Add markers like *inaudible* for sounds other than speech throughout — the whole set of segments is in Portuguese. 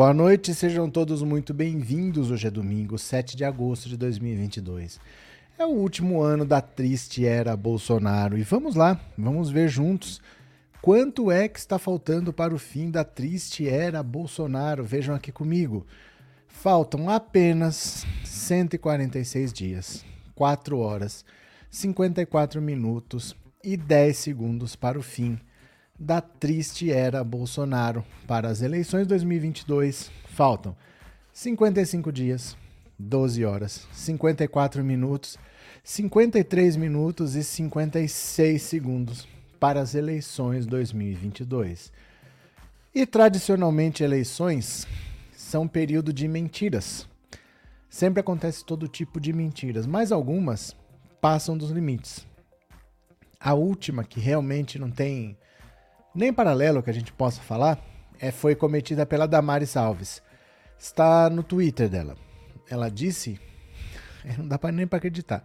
Boa noite, sejam todos muito bem-vindos. Hoje é domingo, 7 de agosto de 2022. É o último ano da triste era Bolsonaro e vamos lá, vamos ver juntos quanto é que está faltando para o fim da triste era Bolsonaro. Vejam aqui comigo. Faltam apenas 146 dias, 4 horas, 54 minutos e 10 segundos para o fim da triste era Bolsonaro. Para as eleições 2022, faltam 55 dias, 12 horas, 54 minutos, 53 minutos e 56 segundos para as eleições 2022. E tradicionalmente eleições são período de mentiras. Sempre acontece todo tipo de mentiras, mas algumas passam dos limites. A última que realmente não tem nem paralelo que a gente possa falar, é, foi cometida pela Damares Alves. Está no Twitter dela. Ela disse, *laughs* não dá nem para acreditar.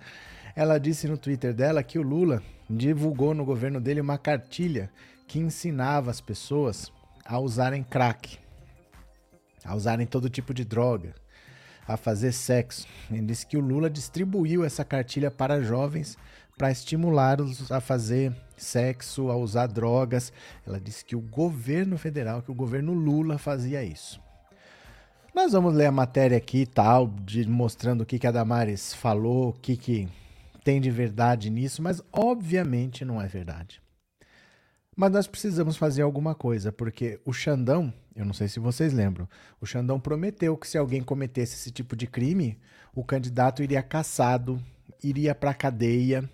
Ela disse no Twitter dela que o Lula divulgou no governo dele uma cartilha que ensinava as pessoas a usarem crack, a usarem todo tipo de droga, a fazer sexo. Ele disse que o Lula distribuiu essa cartilha para jovens para estimulá-los a fazer sexo, a usar drogas. Ela disse que o governo federal, que o governo Lula fazia isso. Nós vamos ler a matéria aqui e tal, de, mostrando o que, que a Damares falou, o que, que tem de verdade nisso, mas obviamente não é verdade. Mas nós precisamos fazer alguma coisa, porque o Xandão, eu não sei se vocês lembram, o Xandão prometeu que se alguém cometesse esse tipo de crime, o candidato iria caçado, iria para cadeia,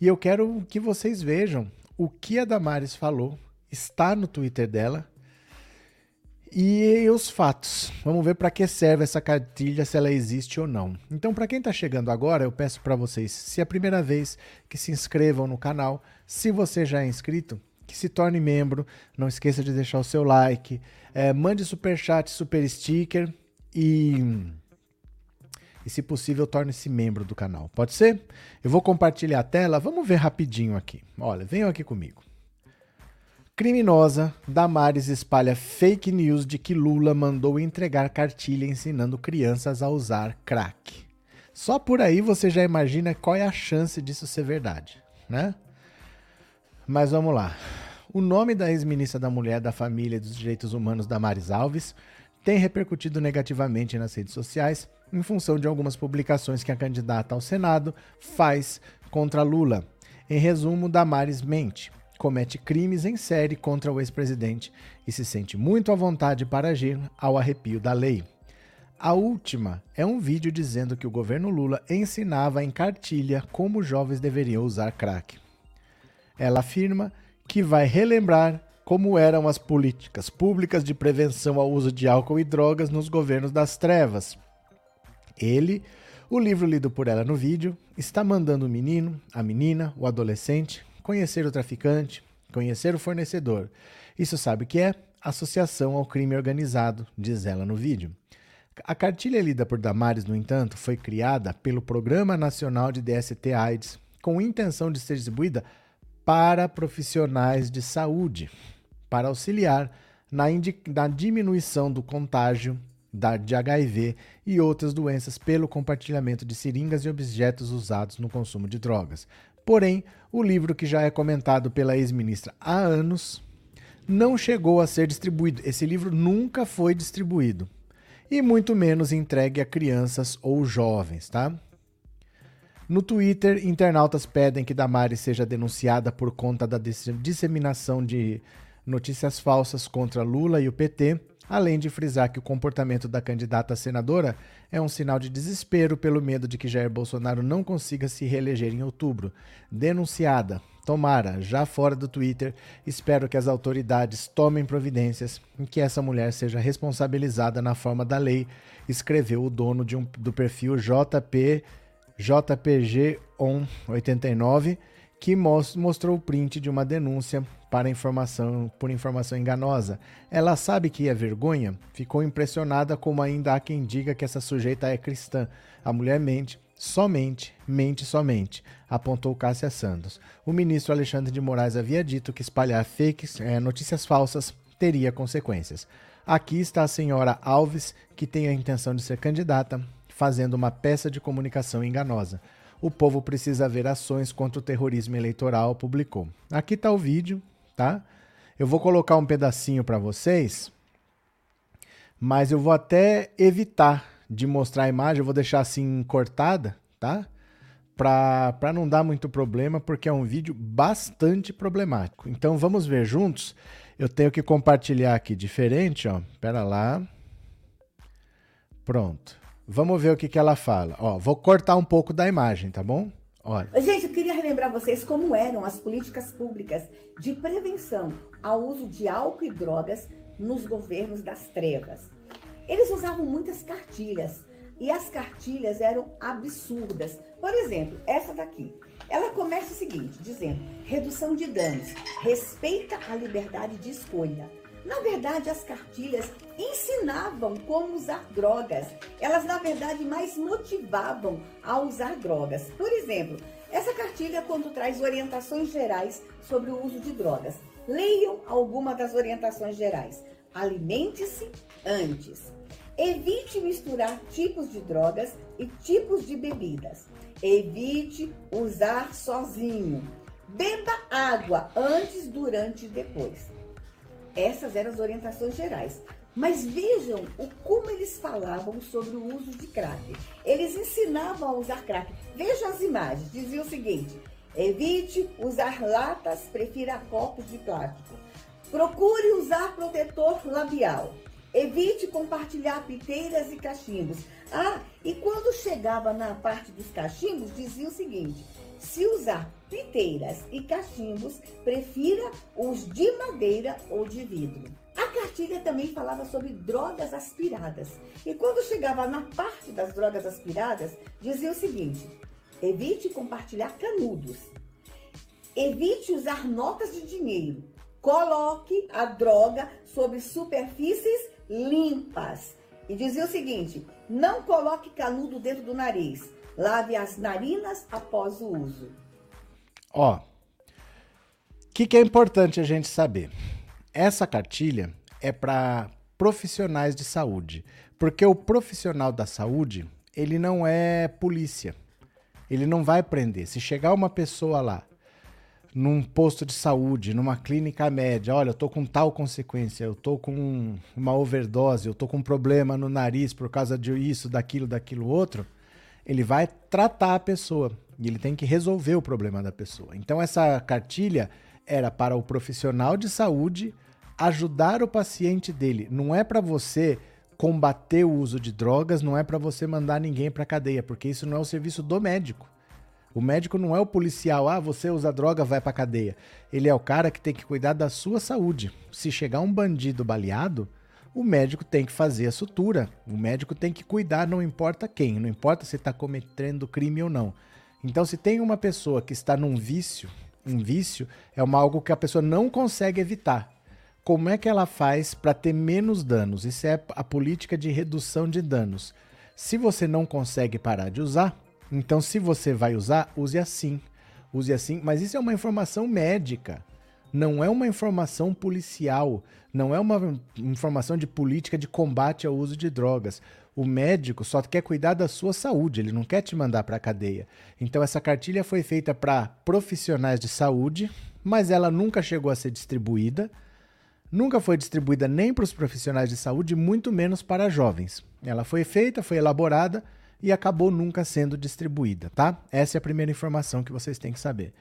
e eu quero que vocês vejam o que a Damares falou, está no Twitter dela, e os fatos. Vamos ver para que serve essa cartilha, se ela existe ou não. Então, para quem está chegando agora, eu peço para vocês, se é a primeira vez, que se inscrevam no canal. Se você já é inscrito, que se torne membro. Não esqueça de deixar o seu like. É, mande super chat, super sticker e e, se possível, torne-se membro do canal. Pode ser? Eu vou compartilhar a tela, vamos ver rapidinho aqui. Olha, venham aqui comigo. Criminosa, Damares espalha fake news de que Lula mandou entregar cartilha ensinando crianças a usar crack. Só por aí você já imagina qual é a chance disso ser verdade, né? Mas vamos lá. O nome da ex-ministra da Mulher, da Família e dos Direitos Humanos, Damares Alves, tem repercutido negativamente nas redes sociais em função de algumas publicações que a candidata ao Senado faz contra Lula. Em resumo, Damares mente, comete crimes em série contra o ex-presidente e se sente muito à vontade para agir ao arrepio da lei. A última é um vídeo dizendo que o governo Lula ensinava em cartilha como jovens deveriam usar crack. Ela afirma que vai relembrar como eram as políticas públicas de prevenção ao uso de álcool e drogas nos governos das trevas. Ele, o livro lido por ela no vídeo, está mandando o menino, a menina, o adolescente conhecer o traficante, conhecer o fornecedor. Isso sabe o que é? Associação ao crime organizado, diz ela no vídeo. A cartilha lida por Damares, no entanto, foi criada pelo Programa Nacional de DST AIDS com intenção de ser distribuída para profissionais de saúde para auxiliar na, na diminuição do contágio da, de HIV e outras doenças pelo compartilhamento de seringas e objetos usados no consumo de drogas. Porém, o livro, que já é comentado pela ex-ministra há anos, não chegou a ser distribuído. Esse livro nunca foi distribuído. E muito menos entregue a crianças ou jovens, tá? No Twitter, internautas pedem que Damares seja denunciada por conta da disseminação de notícias falsas contra Lula e o PT, além de frisar que o comportamento da candidata senadora é um sinal de desespero pelo medo de que Jair Bolsonaro não consiga se reeleger em outubro. Denunciada. Tomara, já fora do Twitter, espero que as autoridades tomem providências e que essa mulher seja responsabilizada na forma da lei, escreveu o dono um, do perfil JP JPG On 89 que mostrou o print de uma denúncia para informação por informação enganosa. Ela sabe que é vergonha? Ficou impressionada como ainda há quem diga que essa sujeita é cristã. A mulher mente, somente, mente somente, apontou Cássia Santos. O ministro Alexandre de Moraes havia dito que espalhar fakes, é, notícias falsas, teria consequências. Aqui está a senhora Alves, que tem a intenção de ser candidata, fazendo uma peça de comunicação enganosa. O povo precisa ver ações contra o terrorismo eleitoral, publicou. Aqui está o vídeo, tá? Eu vou colocar um pedacinho para vocês, mas eu vou até evitar de mostrar a imagem, eu vou deixar assim cortada, tá? Para não dar muito problema, porque é um vídeo bastante problemático. Então vamos ver juntos. Eu tenho que compartilhar aqui diferente, ó. Pera lá. Pronto. Vamos ver o que, que ela fala. Ó, vou cortar um pouco da imagem, tá bom? Olha. Gente, eu queria relembrar vocês como eram as políticas públicas de prevenção ao uso de álcool e drogas nos governos das trevas. Eles usavam muitas cartilhas e as cartilhas eram absurdas. Por exemplo, essa daqui. Ela começa o seguinte, dizendo: redução de danos, respeita a liberdade de escolha. Na verdade, as cartilhas ensinavam como usar drogas. Elas, na verdade, mais motivavam a usar drogas. Por exemplo, essa cartilha, quando traz orientações gerais sobre o uso de drogas. Leiam alguma das orientações gerais. Alimente-se antes. Evite misturar tipos de drogas e tipos de bebidas. Evite usar sozinho. Beba água antes, durante e depois. Essas eram as orientações gerais. Mas vejam o como eles falavam sobre o uso de crack. Eles ensinavam a usar crack. Vejam as imagens. Dizia o seguinte: evite usar latas, prefira copos de plástico. Procure usar protetor labial. Evite compartilhar piteiras e cachimbos. Ah, e quando chegava na parte dos cachimbos, dizia o seguinte: se usar piteiras e cachimbos, prefira os de madeira ou de vidro. A cartilha também falava sobre drogas aspiradas. E quando chegava na parte das drogas aspiradas, dizia o seguinte: evite compartilhar canudos. Evite usar notas de dinheiro. Coloque a droga sobre superfícies limpas. E dizia o seguinte: não coloque canudo dentro do nariz. Lave as narinas após o uso. Ó, o que, que é importante a gente saber? Essa cartilha é para profissionais de saúde, porque o profissional da saúde ele não é polícia, ele não vai prender. Se chegar uma pessoa lá num posto de saúde, numa clínica média, olha, eu tô com tal consequência, eu tô com uma overdose, eu tô com um problema no nariz por causa de isso, daquilo, daquilo outro, ele vai tratar a pessoa e ele tem que resolver o problema da pessoa. Então essa cartilha era para o profissional de saúde ajudar o paciente dele, não é para você combater o uso de drogas, não é para você mandar ninguém para cadeia, porque isso não é o serviço do médico. O médico não é o policial, ah, você usa droga, vai pra cadeia. Ele é o cara que tem que cuidar da sua saúde. Se chegar um bandido baleado, o médico tem que fazer a sutura. O médico tem que cuidar, não importa quem, não importa se está cometendo crime ou não. Então, se tem uma pessoa que está num vício, um vício é uma, algo que a pessoa não consegue evitar. Como é que ela faz para ter menos danos? Isso é a política de redução de danos. Se você não consegue parar de usar, então, se você vai usar, use assim. Use assim, mas isso é uma informação médica. Não é uma informação policial, não é uma informação de política de combate ao uso de drogas. O médico só quer cuidar da sua saúde, ele não quer te mandar para a cadeia. Então essa cartilha foi feita para profissionais de saúde, mas ela nunca chegou a ser distribuída. Nunca foi distribuída nem para os profissionais de saúde, muito menos para jovens. Ela foi feita, foi elaborada e acabou nunca sendo distribuída, tá? Essa é a primeira informação que vocês têm que saber.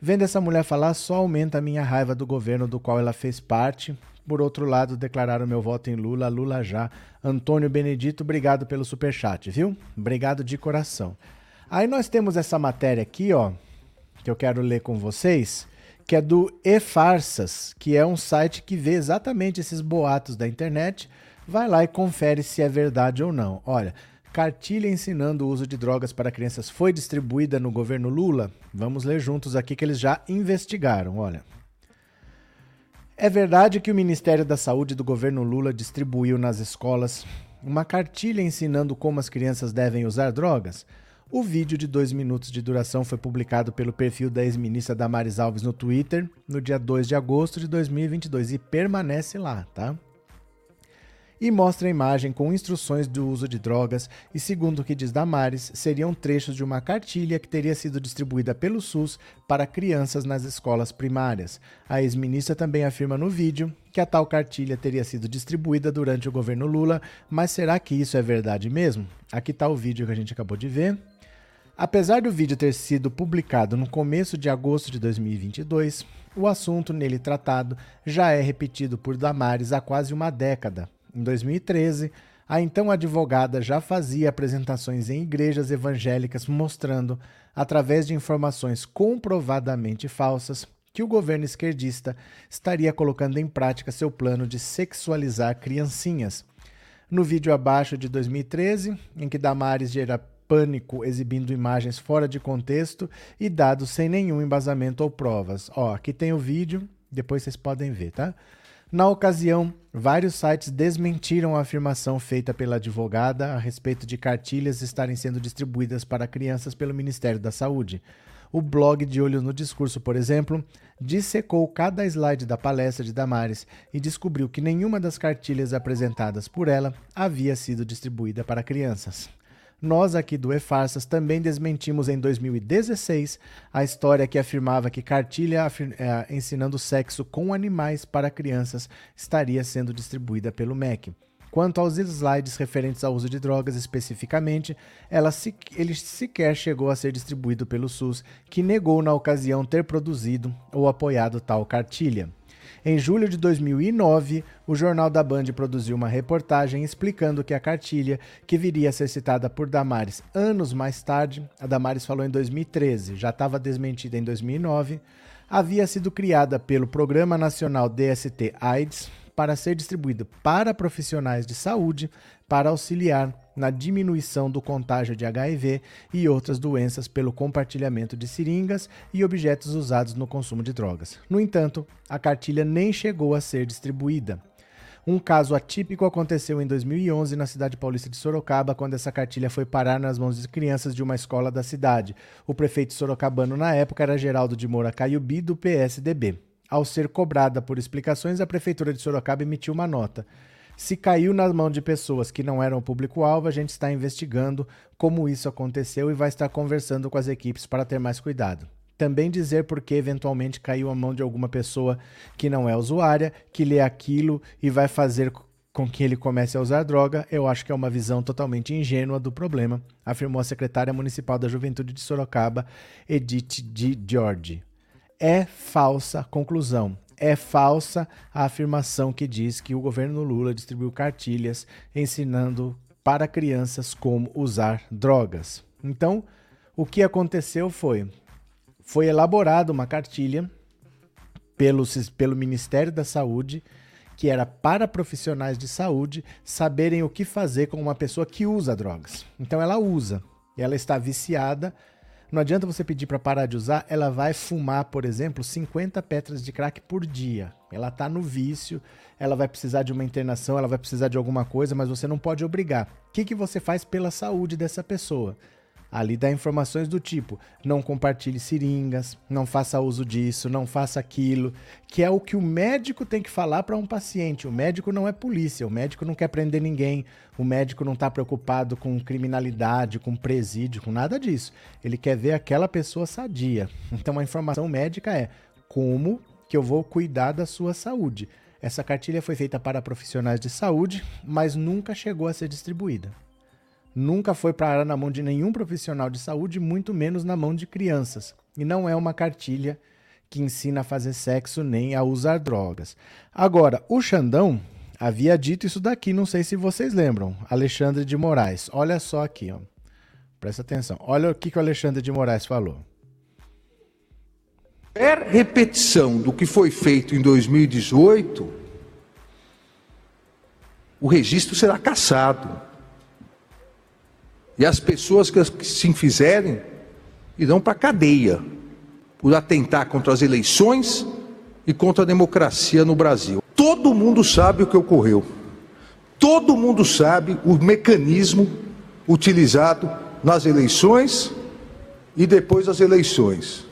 Vendo essa mulher falar, só aumenta a minha raiva do governo do qual ela fez parte. Por outro lado, declararam meu voto em Lula, Lula já. Antônio Benedito, obrigado pelo superchat, viu? Obrigado de coração. Aí nós temos essa matéria aqui, ó, que eu quero ler com vocês, que é do E-Farsas, que é um site que vê exatamente esses boatos da internet. Vai lá e confere se é verdade ou não. Olha, Cartilha ensinando o uso de drogas para crianças foi distribuída no governo Lula? Vamos ler juntos aqui que eles já investigaram, olha. É verdade que o Ministério da Saúde do governo Lula distribuiu nas escolas uma cartilha ensinando como as crianças devem usar drogas? O vídeo de dois minutos de duração foi publicado pelo perfil da ex-ministra Damares Alves no Twitter no dia 2 de agosto de 2022 e permanece lá, tá? E mostra a imagem com instruções do uso de drogas e, segundo o que diz Damares, seriam trechos de uma cartilha que teria sido distribuída pelo SUS para crianças nas escolas primárias. A ex-ministra também afirma no vídeo que a tal cartilha teria sido distribuída durante o governo Lula, mas será que isso é verdade mesmo? Aqui está o vídeo que a gente acabou de ver. Apesar do vídeo ter sido publicado no começo de agosto de 2022, o assunto nele tratado já é repetido por Damares há quase uma década. Em 2013, a então advogada já fazia apresentações em igrejas evangélicas mostrando, através de informações comprovadamente falsas, que o governo esquerdista estaria colocando em prática seu plano de sexualizar criancinhas. No vídeo abaixo de 2013, em que Damares gera pânico exibindo imagens fora de contexto e dados sem nenhum embasamento ou provas. Ó, aqui tem o vídeo, depois vocês podem ver, tá? Na ocasião, vários sites desmentiram a afirmação feita pela advogada a respeito de cartilhas estarem sendo distribuídas para crianças pelo Ministério da Saúde. O blog de Olho no Discurso, por exemplo, dissecou cada slide da palestra de Damares e descobriu que nenhuma das cartilhas apresentadas por ela havia sido distribuída para crianças. Nós aqui do E-Farsas também desmentimos em 2016 a história que afirmava que cartilha é, ensinando sexo com animais para crianças estaria sendo distribuída pelo MEC. Quanto aos slides referentes ao uso de drogas especificamente, ela se, ele sequer chegou a ser distribuído pelo SUS, que negou na ocasião ter produzido ou apoiado tal cartilha. Em julho de 2009, o Jornal da Band produziu uma reportagem explicando que a cartilha, que viria a ser citada por Damares anos mais tarde, a Damares falou em 2013, já estava desmentida em 2009, havia sido criada pelo Programa Nacional DST AIDS para ser distribuído para profissionais de saúde para auxiliar na diminuição do contágio de HIV e outras doenças pelo compartilhamento de seringas e objetos usados no consumo de drogas. No entanto, a cartilha nem chegou a ser distribuída. Um caso atípico aconteceu em 2011 na cidade paulista de Sorocaba, quando essa cartilha foi parar nas mãos de crianças de uma escola da cidade. O prefeito sorocabano na época era Geraldo de Moura Caiubi, do PSDB. Ao ser cobrada por explicações, a prefeitura de Sorocaba emitiu uma nota. Se caiu nas mãos de pessoas que não eram público-alvo, a gente está investigando como isso aconteceu e vai estar conversando com as equipes para ter mais cuidado. Também dizer por que eventualmente caiu a mão de alguma pessoa que não é usuária, que lê aquilo e vai fazer com que ele comece a usar droga, eu acho que é uma visão totalmente ingênua do problema, afirmou a secretária municipal da Juventude de Sorocaba, Edith Di Giorgi. É falsa conclusão. É falsa a afirmação que diz que o governo Lula distribuiu cartilhas ensinando para crianças como usar drogas. Então, o que aconteceu foi foi elaborada uma cartilha pelo, pelo Ministério da Saúde que era para profissionais de saúde saberem o que fazer com uma pessoa que usa drogas. Então ela usa, ela está viciada, não adianta você pedir para parar de usar, ela vai fumar, por exemplo, 50 petras de crack por dia. Ela está no vício, ela vai precisar de uma internação, ela vai precisar de alguma coisa, mas você não pode obrigar. O que, que você faz pela saúde dessa pessoa? Ali dá informações do tipo: não compartilhe seringas, não faça uso disso, não faça aquilo, que é o que o médico tem que falar para um paciente. O médico não é polícia, o médico não quer prender ninguém, o médico não está preocupado com criminalidade, com presídio, com nada disso. Ele quer ver aquela pessoa sadia. Então a informação médica é como que eu vou cuidar da sua saúde. Essa cartilha foi feita para profissionais de saúde, mas nunca chegou a ser distribuída nunca foi parar na mão de nenhum profissional de saúde, muito menos na mão de crianças. E não é uma cartilha que ensina a fazer sexo nem a usar drogas. Agora, o Xandão havia dito isso daqui, não sei se vocês lembram. Alexandre de Moraes. Olha só aqui, ó. Presta atenção. Olha o que, que o Alexandre de Moraes falou. Qualquer repetição do que foi feito em 2018, o registro será cassado. E as pessoas que se fizerem irão para a cadeia por atentar contra as eleições e contra a democracia no Brasil. Todo mundo sabe o que ocorreu. Todo mundo sabe o mecanismo utilizado nas eleições e depois das eleições.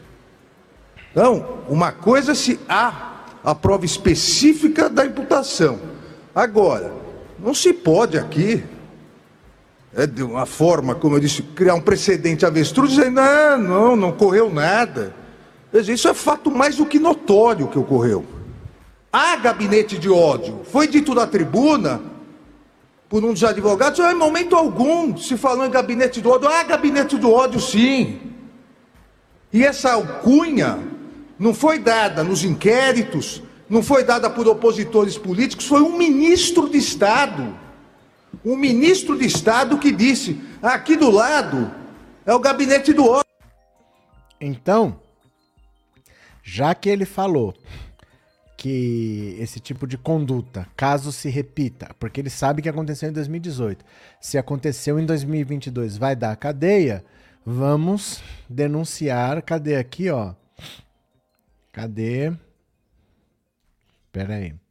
Então, uma coisa é se há a prova específica da imputação. Agora, Não se pode aqui, de uma forma, como eu disse, criar um precedente avestruz, dizendo, ah, não, não ocorreu nada. Isso é fato mais do que notório que ocorreu. Há gabinete de ódio. Foi dito na tribuna por um dos advogados, ah, em momento algum se falou em gabinete do ódio. Há gabinete do ódio, sim. E essa alcunha não foi dada nos inquéritos, não foi dada por opositores políticos, foi um ministro de Estado. Um ministro de Estado que disse: aqui do lado é o gabinete do ódio. Então, já que ele falou que esse tipo de conduta, caso se repita, porque ele sabe que aconteceu em 2018, se aconteceu em 2022, vai dar cadeia, vamos denunciar. Cadê aqui, ó? Cadê? Pera aí.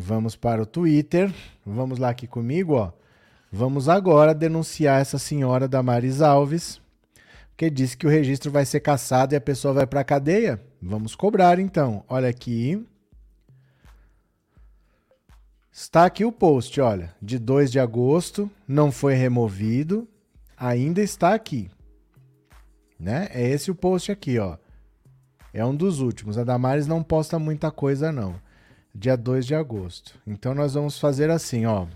Vamos para o Twitter. Vamos lá aqui comigo, ó. Vamos agora denunciar essa senhora Damaris Alves, que disse que o registro vai ser cassado e a pessoa vai para a cadeia. Vamos cobrar então. Olha aqui. Está aqui o post, olha, de 2 de agosto, não foi removido, ainda está aqui. Né? É esse o post aqui, ó. É um dos últimos. A Damares não posta muita coisa, não. Dia 2 de agosto. Então nós vamos fazer assim, ó.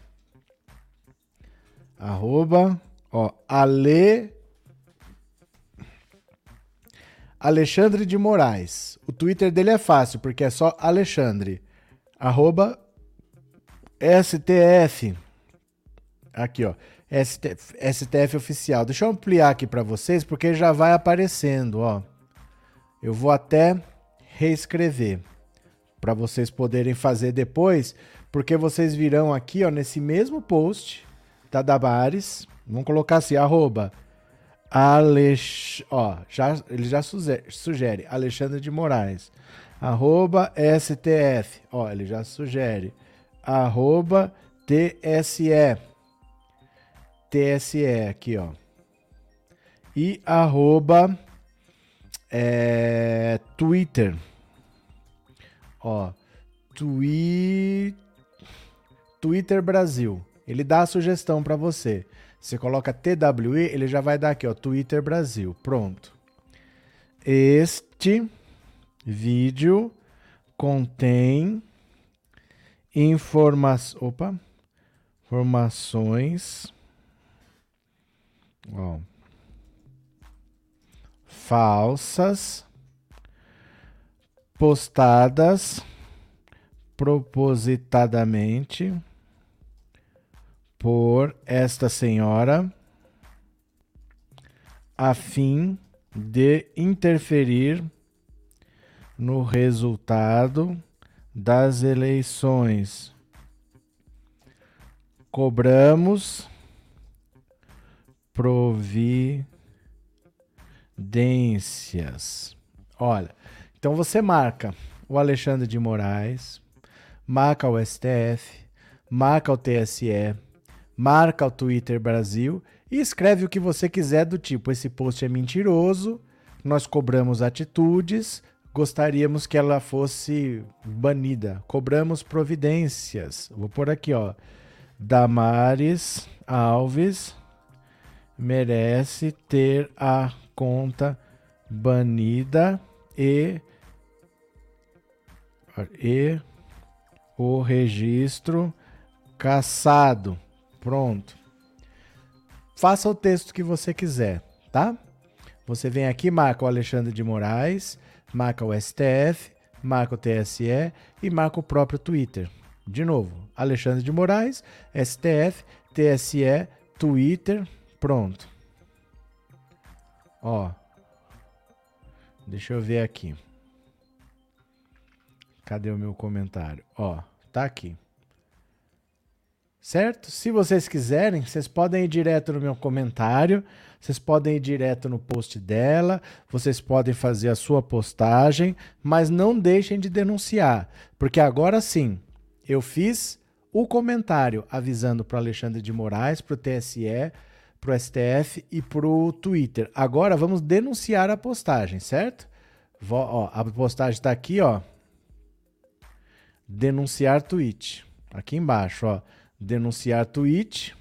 Arroba, ó, Ale... Alexandre de Moraes. O Twitter dele é fácil, porque é só Alexandre. Arroba STF. Aqui, ó. STF, STF oficial. Deixa eu ampliar aqui para vocês, porque já vai aparecendo, ó. Eu vou até reescrever para vocês poderem fazer depois, porque vocês virão aqui, ó, nesse mesmo post da Dabares, vamos colocar assim, arroba Alex, ó, já, ele já sugere, sugere Alexandre de Moraes, arroba STF, ó, ele já sugere, arroba TSE, TSE aqui, ó, e arroba é, Twitter. Ó, twi... Twitter Brasil. Ele dá a sugestão para você. Você coloca TWE, ele já vai dar aqui, ó, Twitter Brasil. Pronto. Este vídeo contém informa opa, informações ó, falsas postadas propositadamente por esta senhora a fim de interferir no resultado das eleições. Cobramos provi Dências. Olha, então você marca o Alexandre de Moraes, marca o STF, marca o TSE, marca o Twitter Brasil e escreve o que você quiser do tipo: esse post é mentiroso, nós cobramos atitudes, gostaríamos que ela fosse banida, cobramos providências. Vou por aqui, ó. Damares Alves merece ter a conta banida e, e o registro caçado. Pronto. Faça o texto que você quiser, tá? Você vem aqui, marca o Alexandre de Moraes, marca o STF, marca o TSE e marca o próprio Twitter. De novo, Alexandre de Moraes, STF, TSE, Twitter, pronto. Ó. Deixa eu ver aqui. Cadê o meu comentário? Ó, tá aqui. Certo? Se vocês quiserem, vocês podem ir direto no meu comentário, vocês podem ir direto no post dela, vocês podem fazer a sua postagem, mas não deixem de denunciar, porque agora sim, eu fiz o comentário avisando para Alexandre de Moraes, para o TSE, para o STF e para o Twitter. Agora vamos denunciar a postagem, certo? Ó, a postagem está aqui, ó. Denunciar tweet. Aqui embaixo, ó. denunciar tweet.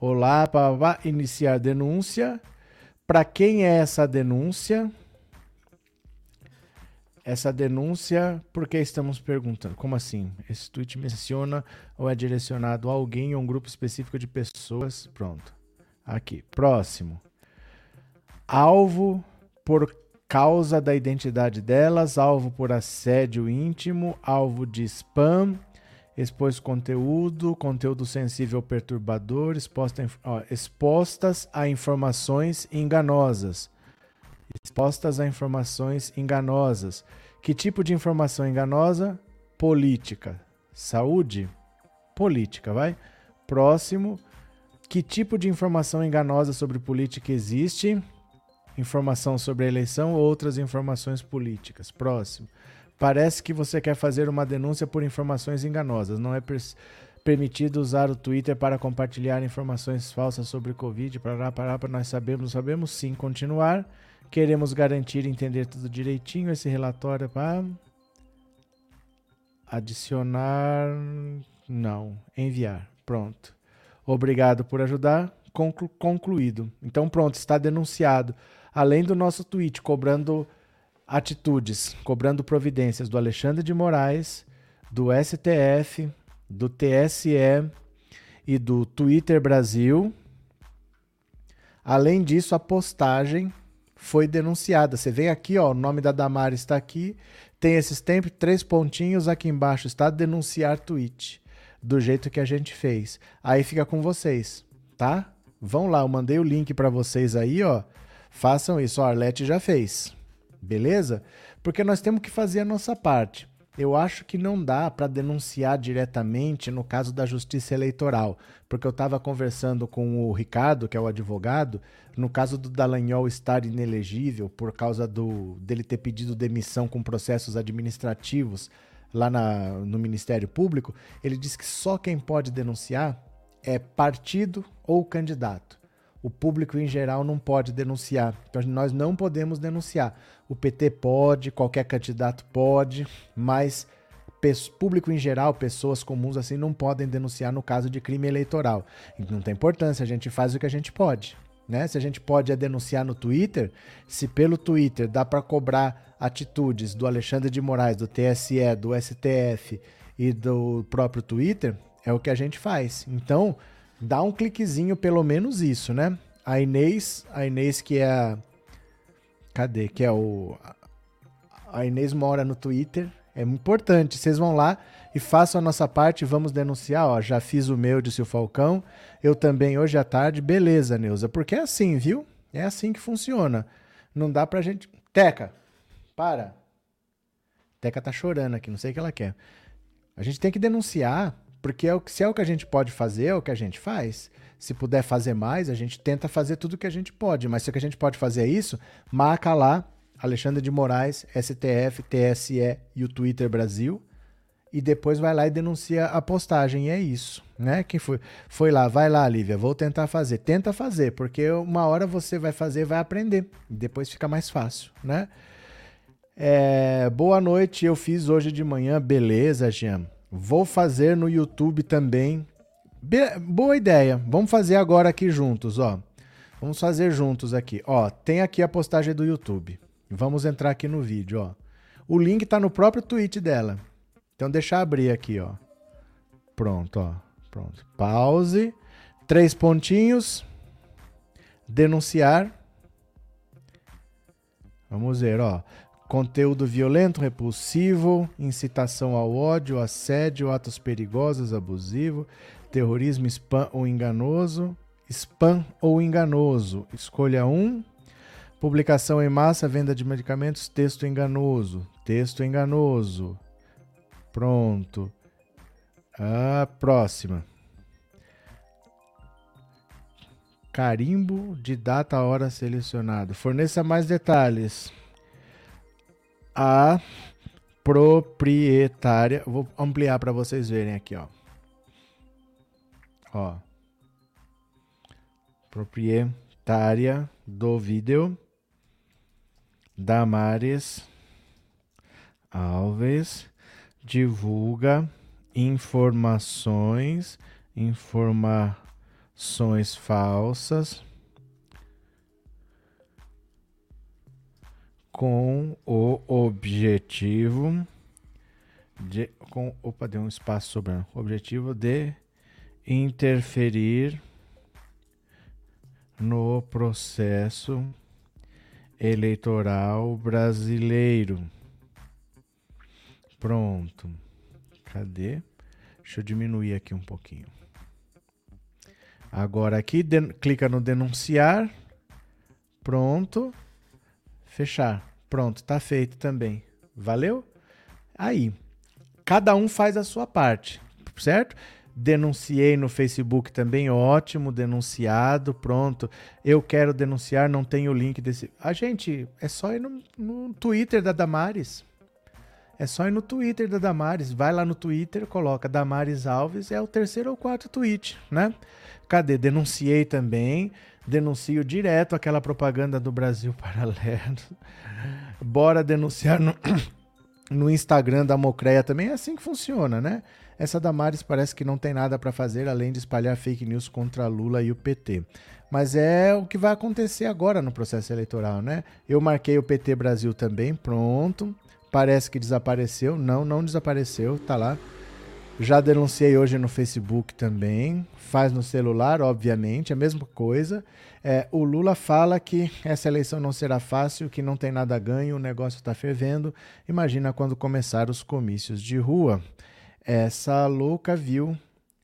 Olá, pá, pá, iniciar denúncia. Para quem é essa denúncia? Essa denúncia, por que estamos perguntando? Como assim? Esse tweet menciona ou é direcionado a alguém ou um grupo específico de pessoas? Pronto. Aqui. Próximo. Alvo por causa da identidade delas, alvo por assédio íntimo, alvo de spam, expôs conteúdo, conteúdo sensível perturbador, exposta, ó, expostas a informações enganosas expostas a informações enganosas. Que tipo de informação enganosa? Política. Saúde? Política, vai. Próximo. Que tipo de informação enganosa sobre política existe? Informação sobre a eleição ou outras informações políticas. Próximo. Parece que você quer fazer uma denúncia por informações enganosas. Não é permitido usar o Twitter para compartilhar informações falsas sobre Covid. Para para nós sabemos, sabemos sim. Continuar. Queremos garantir entender tudo direitinho. Esse relatório para adicionar. Não. Enviar. Pronto. Obrigado por ajudar. Conclu concluído. Então, pronto, está denunciado. Além do nosso tweet cobrando atitudes, cobrando providências do Alexandre de Moraes, do STF, do TSE e do Twitter Brasil. Além disso, a postagem foi denunciada. Você vem aqui, ó, o nome da Damara está aqui, tem esses tempos, três pontinhos aqui embaixo, está denunciar tweet, do jeito que a gente fez. Aí fica com vocês, tá? Vão lá, eu mandei o link para vocês aí, ó. Façam isso, a Arlete já fez. Beleza? Porque nós temos que fazer a nossa parte. Eu acho que não dá para denunciar diretamente no caso da justiça eleitoral, porque eu estava conversando com o Ricardo, que é o advogado, no caso do Dallagnol estar inelegível por causa do, dele ter pedido demissão com processos administrativos lá na, no Ministério Público, ele disse que só quem pode denunciar é partido ou candidato. O público em geral não pode denunciar. Então nós não podemos denunciar. O PT pode, qualquer candidato pode, mas público em geral, pessoas comuns assim, não podem denunciar no caso de crime eleitoral. Não tem importância, a gente faz o que a gente pode. Né? Se a gente pode é denunciar no Twitter, se pelo Twitter dá para cobrar atitudes do Alexandre de Moraes, do TSE, do STF e do próprio Twitter, é o que a gente faz. Então, dá um cliquezinho, pelo menos isso, né? A Inês, a Inês que é a. Cadê? Que é o. A Inês mora no Twitter. É importante. Vocês vão lá e façam a nossa parte. Vamos denunciar. Ó, já fiz o meu, disse o Falcão. Eu também hoje à tarde. Beleza, Neuza. Porque é assim, viu? É assim que funciona. Não dá pra gente. Teca, para. Teca tá chorando aqui, não sei o que ela quer. A gente tem que denunciar porque é o, se é o que a gente pode fazer, é o que a gente faz. Se puder fazer mais, a gente tenta fazer tudo o que a gente pode. Mas se o que a gente pode fazer é isso, marca lá Alexandre de Moraes, STF, TSE e o Twitter Brasil. E depois vai lá e denuncia a postagem. E é isso, né? Quem foi? Foi lá, vai lá, Lívia, vou tentar fazer. Tenta fazer, porque uma hora você vai fazer vai aprender. E depois fica mais fácil, né? É, boa noite, eu fiz hoje de manhã, beleza, Jean? Vou fazer no YouTube também. Be boa ideia. Vamos fazer agora aqui juntos, ó. Vamos fazer juntos aqui. Ó, tem aqui a postagem do YouTube. Vamos entrar aqui no vídeo, ó. O link tá no próprio tweet dela. Então deixa eu abrir aqui, ó. Pronto, ó. Pronto. Pause. Três pontinhos. Denunciar. Vamos ver, ó. Conteúdo violento, repulsivo, incitação ao ódio, assédio, atos perigosos, abusivo, terrorismo, spam ou enganoso, spam ou enganoso. Escolha um. Publicação em massa, venda de medicamentos, texto enganoso. Texto enganoso. Pronto. A próxima. Carimbo de data hora selecionado. Forneça mais detalhes a proprietária. Vou ampliar para vocês verem aqui, ó. Ó. Proprietária do vídeo Damares Alves divulga informações, informações falsas com o objetivo de com opa deu um espaço sobrando objetivo de interferir no processo eleitoral brasileiro. Pronto. Cadê? Deixa eu diminuir aqui um pouquinho. Agora aqui, clica no denunciar. Pronto. Fechar. Pronto, tá feito também. Valeu? Aí, cada um faz a sua parte, certo? Denunciei no Facebook também, ótimo, denunciado, pronto. Eu quero denunciar, não tenho o link desse. A gente, é só ir no, no Twitter da Damares. É só ir no Twitter da Damares. Vai lá no Twitter, coloca Damares Alves, é o terceiro ou quarto tweet, né? Cadê? Denunciei também. Denuncio direto aquela propaganda do Brasil *laughs* Paralelo. Bora denunciar no, *coughs* no Instagram da Mocreia também. É assim que funciona, né? Essa Damares parece que não tem nada para fazer além de espalhar fake news contra Lula e o PT. Mas é o que vai acontecer agora no processo eleitoral, né? Eu marquei o PT Brasil também, pronto. Parece que desapareceu. Não, não desapareceu, tá lá. Já denunciei hoje no Facebook também. Faz no celular, obviamente, a mesma coisa. É, o Lula fala que essa eleição não será fácil, que não tem nada a ganho, o negócio está fervendo. Imagina quando começar os comícios de rua. Essa louca viu,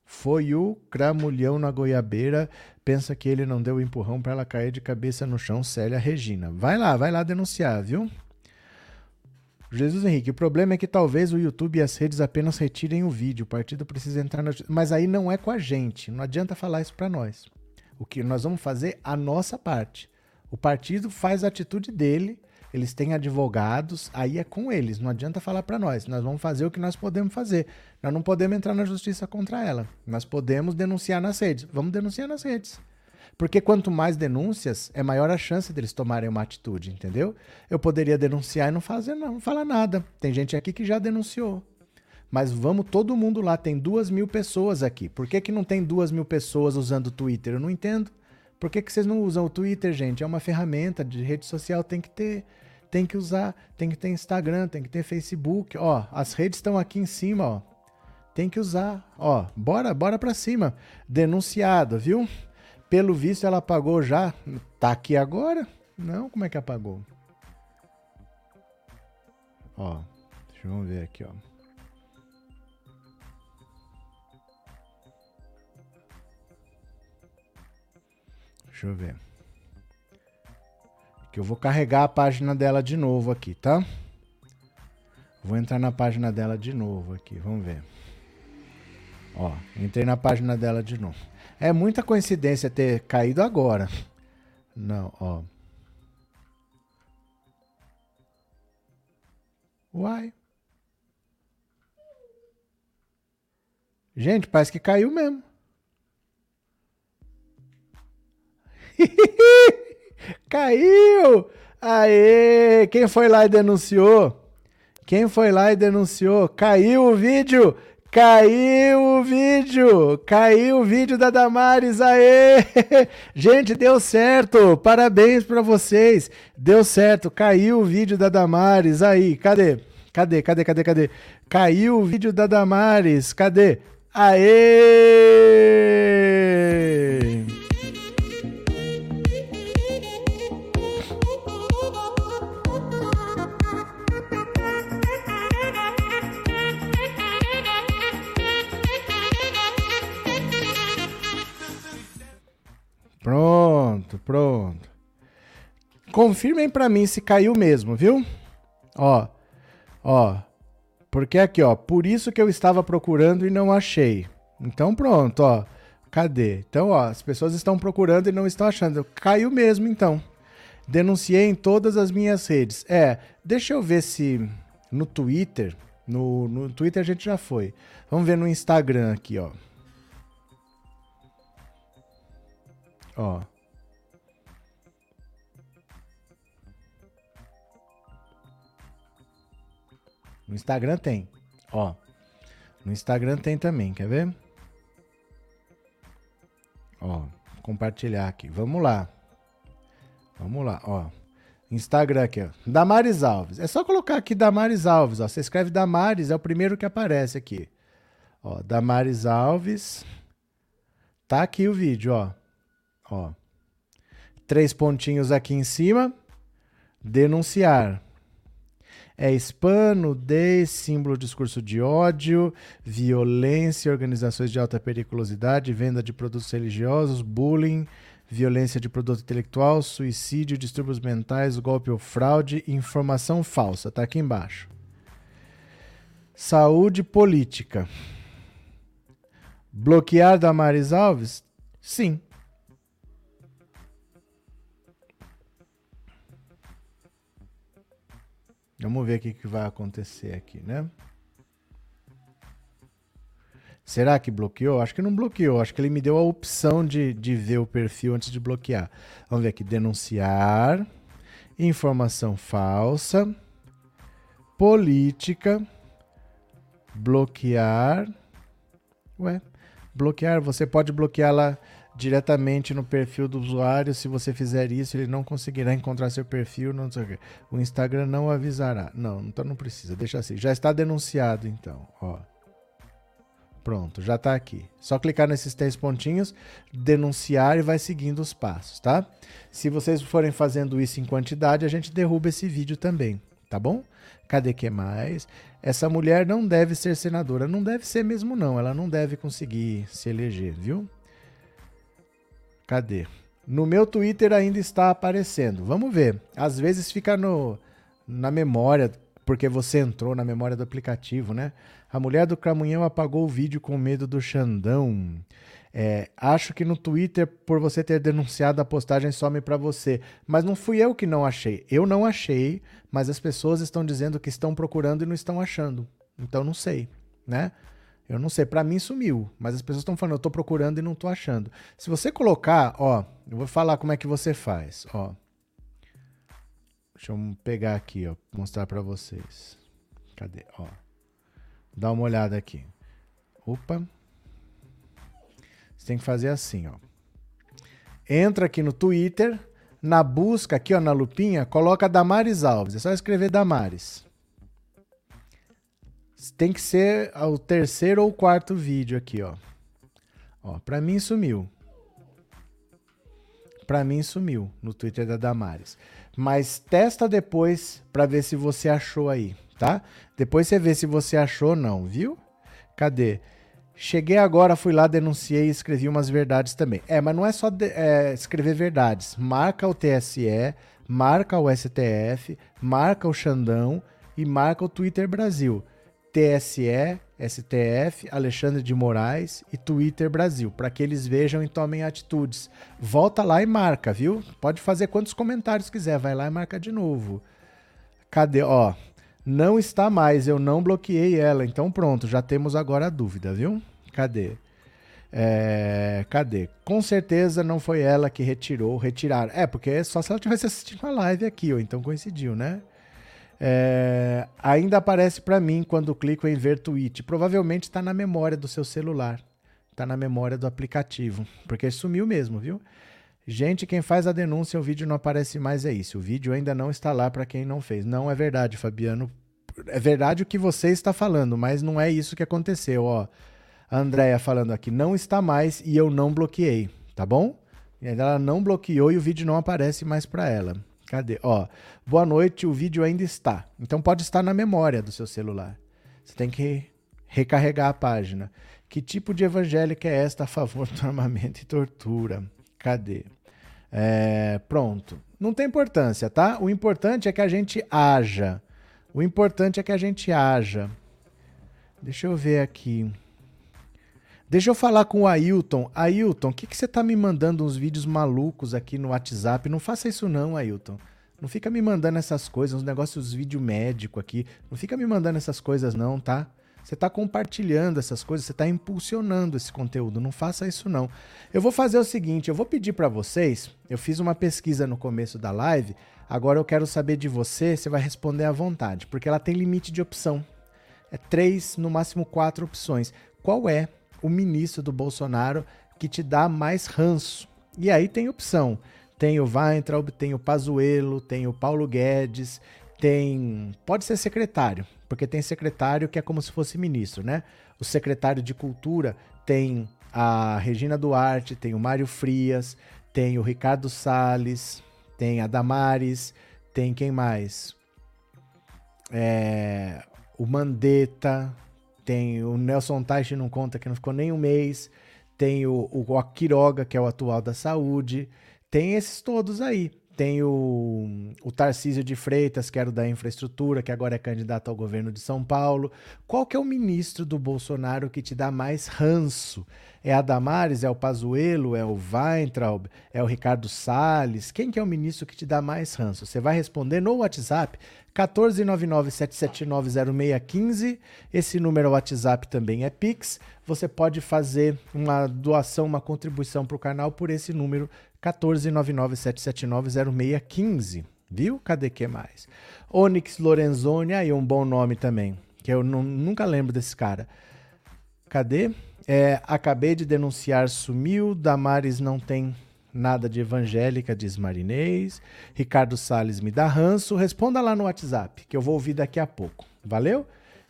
foi o cramulhão na goiabeira, pensa que ele não deu empurrão para ela cair de cabeça no chão, Célia Regina. Vai lá, vai lá denunciar, viu? Jesus Henrique, o problema é que talvez o YouTube e as redes apenas retirem o vídeo. O partido precisa entrar na. Mas aí não é com a gente. Não adianta falar isso para nós. O que nós vamos fazer a nossa parte. O partido faz a atitude dele eles têm advogados, aí é com eles, não adianta falar para nós. Nós vamos fazer o que nós podemos fazer. Nós não podemos entrar na justiça contra ela. Nós podemos denunciar nas redes. Vamos denunciar nas redes. Porque quanto mais denúncias, é maior a chance deles tomarem uma atitude, entendeu? Eu poderia denunciar e não fazer não, não falar nada. Tem gente aqui que já denunciou. Mas vamos todo mundo lá, tem duas mil pessoas aqui. Por que, que não tem duas mil pessoas usando o Twitter? Eu não entendo. Por que, que vocês não usam o Twitter, gente? É uma ferramenta de rede social, tem que ter tem que usar, tem que ter Instagram, tem que ter Facebook, ó, as redes estão aqui em cima, ó. Tem que usar, ó. Bora, bora para cima. Denunciado, viu? Pelo visto ela apagou já. Tá aqui agora? Não, como é que apagou? Ó, deixa eu ver aqui, ó. Deixa eu ver. Que eu vou carregar a página dela de novo aqui, tá? Vou entrar na página dela de novo aqui, vamos ver. Ó, entrei na página dela de novo. É muita coincidência ter caído agora. Não, ó. Uai. Gente, parece que caiu mesmo. *laughs* Caiu! Aê! Quem foi lá e denunciou? Quem foi lá e denunciou? Caiu o vídeo! Caiu o vídeo! Caiu o vídeo da Damares! Aê! *laughs* Gente, deu certo! Parabéns para vocês! Deu certo! Caiu o vídeo da Damares! Aí, cadê? Cadê? Cadê? Cadê? Cadê? Caiu o vídeo da Damares! Cadê? Aê! Pronto. Confirmem para mim se caiu mesmo, viu? Ó, ó. Porque aqui, ó, por isso que eu estava procurando e não achei. Então pronto, ó. Cadê? Então, ó, as pessoas estão procurando e não estão achando. Caiu mesmo, então. Denunciei em todas as minhas redes. É, deixa eu ver se no Twitter, no, no Twitter a gente já foi. Vamos ver no Instagram aqui, ó. Ó. No Instagram tem. Ó. No Instagram tem também, quer ver? Ó, compartilhar aqui. Vamos lá. Vamos lá, ó. Instagram aqui, ó. Damares Alves. É só colocar aqui Damares Alves, ó. Você escreve Damares, é o primeiro que aparece aqui. Ó, Damares Alves. Tá aqui o vídeo, ó. Ó. Três pontinhos aqui em cima. Denunciar. É spam, nudez, símbolo discurso de ódio, violência, organizações de alta periculosidade, venda de produtos religiosos, bullying, violência de produto intelectual, suicídio, distúrbios mentais, golpe ou fraude, informação falsa. Tá aqui embaixo. Saúde política. Bloquear Damares Alves? Sim. Vamos ver o que vai acontecer aqui, né? Será que bloqueou? Acho que não bloqueou. Acho que ele me deu a opção de, de ver o perfil antes de bloquear. Vamos ver aqui. Denunciar. Informação falsa. Política. Bloquear. Ué, bloquear. Você pode bloquear lá diretamente no perfil do usuário. Se você fizer isso, ele não conseguirá encontrar seu perfil. Não sei o, quê. o Instagram não avisará. Não, então não precisa. Deixa assim. Já está denunciado, então. Ó. Pronto, já está aqui. Só clicar nesses três pontinhos, denunciar e vai seguindo os passos, tá? Se vocês forem fazendo isso em quantidade, a gente derruba esse vídeo também, tá bom? Cadê que mais? Essa mulher não deve ser senadora. Não deve ser mesmo, não. Ela não deve conseguir se eleger, viu? Cadê? No meu Twitter ainda está aparecendo. Vamos ver. Às vezes fica no, na memória, porque você entrou na memória do aplicativo, né? A mulher do Cramunhão apagou o vídeo com medo do Xandão. É, acho que no Twitter, por você ter denunciado a postagem, some para você. Mas não fui eu que não achei. Eu não achei, mas as pessoas estão dizendo que estão procurando e não estão achando. Então não sei, né? Eu não sei, para mim sumiu, mas as pessoas estão falando, eu tô procurando e não tô achando. Se você colocar, ó, eu vou falar como é que você faz, ó. Deixa eu pegar aqui, ó, mostrar para vocês. Cadê? Ó. Dá uma olhada aqui. Opa. Você tem que fazer assim, ó. Entra aqui no Twitter, na busca aqui, ó, na lupinha, coloca Damares Alves. É só escrever Damares. Tem que ser o terceiro ou quarto vídeo aqui, ó. Ó, pra mim sumiu. Pra mim sumiu no Twitter da Damares. Mas testa depois para ver se você achou aí tá? Depois você vê se você achou ou não, viu? Cadê? Cheguei agora, fui lá, denunciei e escrevi umas verdades também. É, mas não é só de, é, escrever verdades. Marca o TSE, marca o STF, marca o Xandão e marca o Twitter Brasil. TSE, STF, Alexandre de Moraes e Twitter Brasil, para que eles vejam e tomem atitudes. Volta lá e marca, viu? Pode fazer quantos comentários quiser, vai lá e marca de novo. Cadê? Ó, não está mais, eu não bloqueei ela. Então pronto, já temos agora a dúvida, viu? Cadê? É, cadê? Com certeza não foi ela que retirou, retirar. É, porque é só se ela tivesse assistindo a live aqui, ou então coincidiu, né? É, ainda aparece para mim quando clico em ver tweet. Provavelmente está na memória do seu celular. Está na memória do aplicativo. Porque sumiu mesmo, viu? Gente, quem faz a denúncia, o vídeo não aparece mais, é isso. O vídeo ainda não está lá para quem não fez. Não é verdade, Fabiano. É verdade o que você está falando, mas não é isso que aconteceu, ó. A Andrea falando aqui, não está mais e eu não bloqueei, tá bom? Ela não bloqueou e o vídeo não aparece mais para ela. Cadê? Ó, boa noite, o vídeo ainda está. Então pode estar na memória do seu celular. Você tem que recarregar a página. Que tipo de evangélica é esta a favor do *laughs* armamento e tortura? Cadê? É, pronto. Não tem importância, tá? O importante é que a gente haja. O importante é que a gente haja. Deixa eu ver aqui. Deixa eu falar com o Ailton. Ailton, o que, que você tá me mandando uns vídeos malucos aqui no WhatsApp? Não faça isso não, Ailton. Não fica me mandando essas coisas, uns negócios vídeo médico aqui. Não fica me mandando essas coisas não, tá? Você está compartilhando essas coisas, você está impulsionando esse conteúdo. Não faça isso não. Eu vou fazer o seguinte, eu vou pedir para vocês. Eu fiz uma pesquisa no começo da live. Agora eu quero saber de você. Você vai responder à vontade, porque ela tem limite de opção. é, três, no máximo quatro opções. Qual é o ministro do Bolsonaro que te dá mais ranço? E aí tem opção. Tem o Weintraub, tem o Pazuello, tem o Paulo Guedes, tem. Pode ser secretário, porque tem secretário que é como se fosse ministro, né? O secretário de Cultura tem a Regina Duarte, tem o Mário Frias, tem o Ricardo Salles, tem a Damares, tem quem mais? É, o Mandetta, tem o Nelson Teich não conta que não ficou nem um mês, tem o, o Quiroga, que é o atual da saúde, tem esses todos aí. Tem o, o Tarcísio de Freitas, que era da infraestrutura, que agora é candidato ao governo de São Paulo. Qual que é o ministro do Bolsonaro que te dá mais ranço? É a Damares, é o Pazuello, é o Weintraub, é o Ricardo Salles? Quem que é o ministro que te dá mais ranço? Você vai responder no WhatsApp 14997790615. Esse número WhatsApp também é Pix. Você pode fazer uma doação, uma contribuição para o canal por esse número 14997790615. Viu? Cadê que mais? Onyx Lorenzoni, aí um bom nome também, que eu nunca lembro desse cara. Cadê? É, acabei de denunciar, sumiu. Damares não tem nada de evangélica, diz Marinês. Ricardo Salles me dá ranço. Responda lá no WhatsApp, que eu vou ouvir daqui a pouco. Valeu?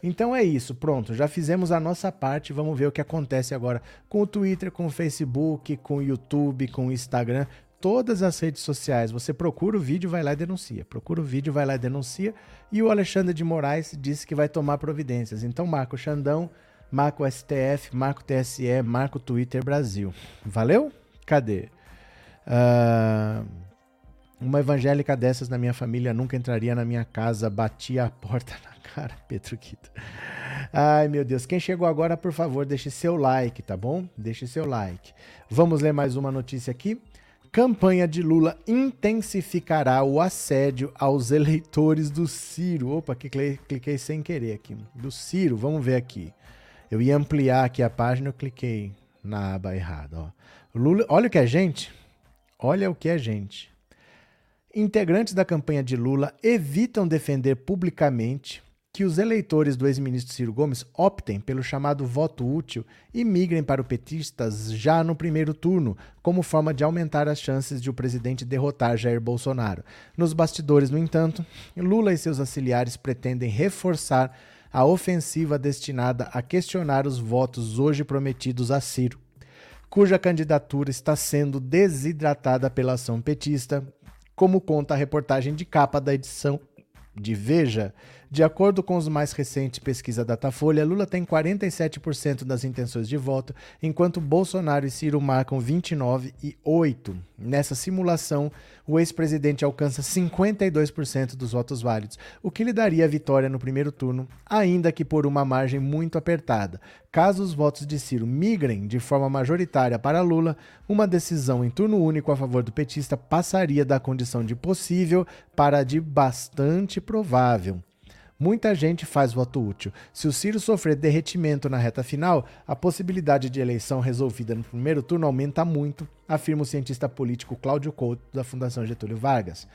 Então é isso, pronto, já fizemos a nossa parte, vamos ver o que acontece agora com o Twitter, com o Facebook, com o YouTube, com o Instagram, todas as redes sociais. Você procura o vídeo, vai lá e denuncia. Procura o vídeo, vai lá e denuncia. E o Alexandre de Moraes disse que vai tomar providências. Então marca o Xandão, marca o STF, marca o TSE, marca o Twitter Brasil. Valeu? Cadê? Uh, uma evangélica dessas na minha família nunca entraria na minha casa, batia a porta na cara, *laughs* Petruquito. Ai, meu Deus. Quem chegou agora, por favor, deixe seu like, tá bom? Deixe seu like. Vamos ler mais uma notícia aqui. Campanha de Lula intensificará o assédio aos eleitores do Ciro. Opa, cliquei, cliquei sem querer aqui. Do Ciro, vamos ver aqui. Eu ia ampliar aqui a página, eu cliquei na aba errada. Ó. Lula, olha o que é gente. Olha o que é gente. Integrantes da campanha de Lula evitam defender publicamente que os eleitores do ex-ministro Ciro Gomes optem pelo chamado voto útil e migrem para o petistas já no primeiro turno, como forma de aumentar as chances de o presidente derrotar Jair Bolsonaro. Nos bastidores, no entanto, Lula e seus auxiliares pretendem reforçar a ofensiva destinada a questionar os votos hoje prometidos a Ciro, cuja candidatura está sendo desidratada pela ação petista, como conta a reportagem de capa da edição de Veja, de acordo com os mais recentes pesquisa Datafolha, Lula tem 47% das intenções de voto, enquanto Bolsonaro e Ciro marcam 29 e 8. Nessa simulação, o ex-presidente alcança 52% dos votos válidos, o que lhe daria a vitória no primeiro turno, ainda que por uma margem muito apertada. Caso os votos de Ciro migrem de forma majoritária para Lula, uma decisão em turno único a favor do petista passaria da condição de possível para a de bastante provável. Muita gente faz voto útil. Se o Ciro sofrer derretimento na reta final, a possibilidade de eleição resolvida no primeiro turno aumenta muito, afirma o cientista político Cláudio Couto, da Fundação Getúlio Vargas.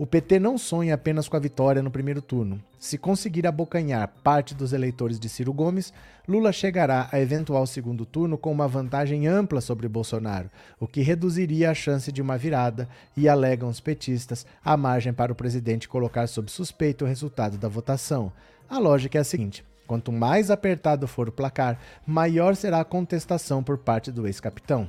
O PT não sonha apenas com a vitória no primeiro turno. Se conseguir abocanhar parte dos eleitores de Ciro Gomes, Lula chegará a eventual segundo turno com uma vantagem ampla sobre Bolsonaro, o que reduziria a chance de uma virada e, alegam os petistas, a margem para o presidente colocar sob suspeita o resultado da votação. A lógica é a seguinte: quanto mais apertado for o placar, maior será a contestação por parte do ex-capitão.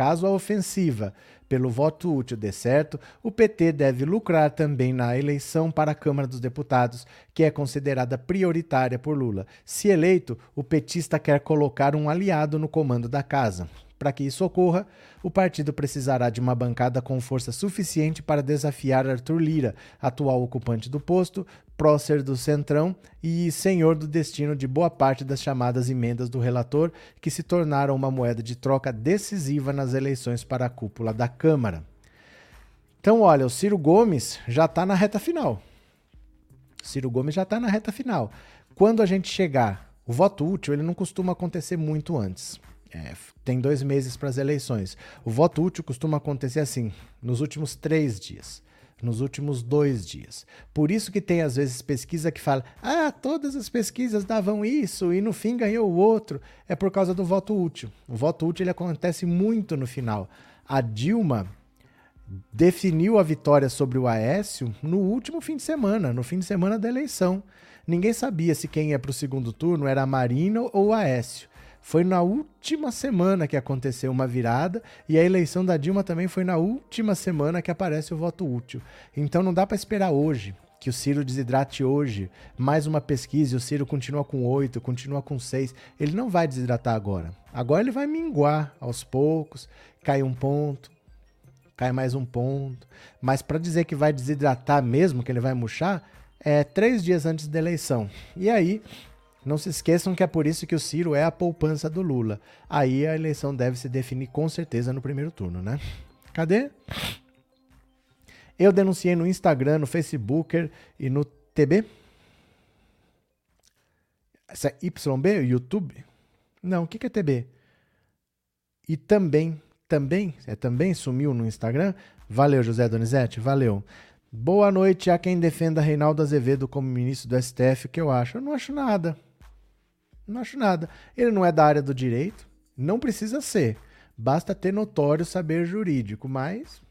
Caso a ofensiva pelo voto útil dê certo, o PT deve lucrar também na eleição para a Câmara dos Deputados, que é considerada prioritária por Lula. Se eleito, o petista quer colocar um aliado no comando da casa. Para que isso ocorra, o partido precisará de uma bancada com força suficiente para desafiar Arthur Lira, atual ocupante do posto, prócer do Centrão e senhor do destino de boa parte das chamadas emendas do relator, que se tornaram uma moeda de troca decisiva nas eleições para a cúpula da Câmara. Então, olha, o Ciro Gomes já está na reta final. Ciro Gomes já está na reta final. Quando a gente chegar, o voto útil ele não costuma acontecer muito antes. É, tem dois meses para as eleições. O voto útil costuma acontecer assim, nos últimos três dias. nos últimos dois dias. Por isso que tem às vezes pesquisa que fala, ah, todas as pesquisas davam isso e no fim ganhou o outro. É por causa do voto útil. O voto útil ele acontece muito no final. A Dilma definiu a vitória sobre o Aécio no último fim de semana, no fim de semana da eleição. Ninguém sabia se quem ia para o segundo turno era a Marina ou o Aécio. Foi na última semana que aconteceu uma virada e a eleição da Dilma também foi na última semana que aparece o voto útil. Então não dá para esperar hoje que o Ciro desidrate hoje, mais uma pesquisa e o Ciro continua com 8, continua com 6. Ele não vai desidratar agora. Agora ele vai minguar aos poucos, cai um ponto, cai mais um ponto. Mas para dizer que vai desidratar mesmo, que ele vai murchar, é três dias antes da eleição. E aí não se esqueçam que é por isso que o Ciro é a poupança do Lula. Aí a eleição deve se definir com certeza no primeiro turno, né? Cadê? Eu denunciei no Instagram, no Facebook e no TB. Essa é YB, YouTube? Não, o que, que é TB? E também, também, é também sumiu no Instagram? Valeu, José Donizete, valeu. Boa noite a quem defenda Reinaldo Azevedo como ministro do STF, que eu acho? Eu não acho nada. Não acho nada. Ele não é da área do direito, não precisa ser. Basta ter notório saber jurídico, mas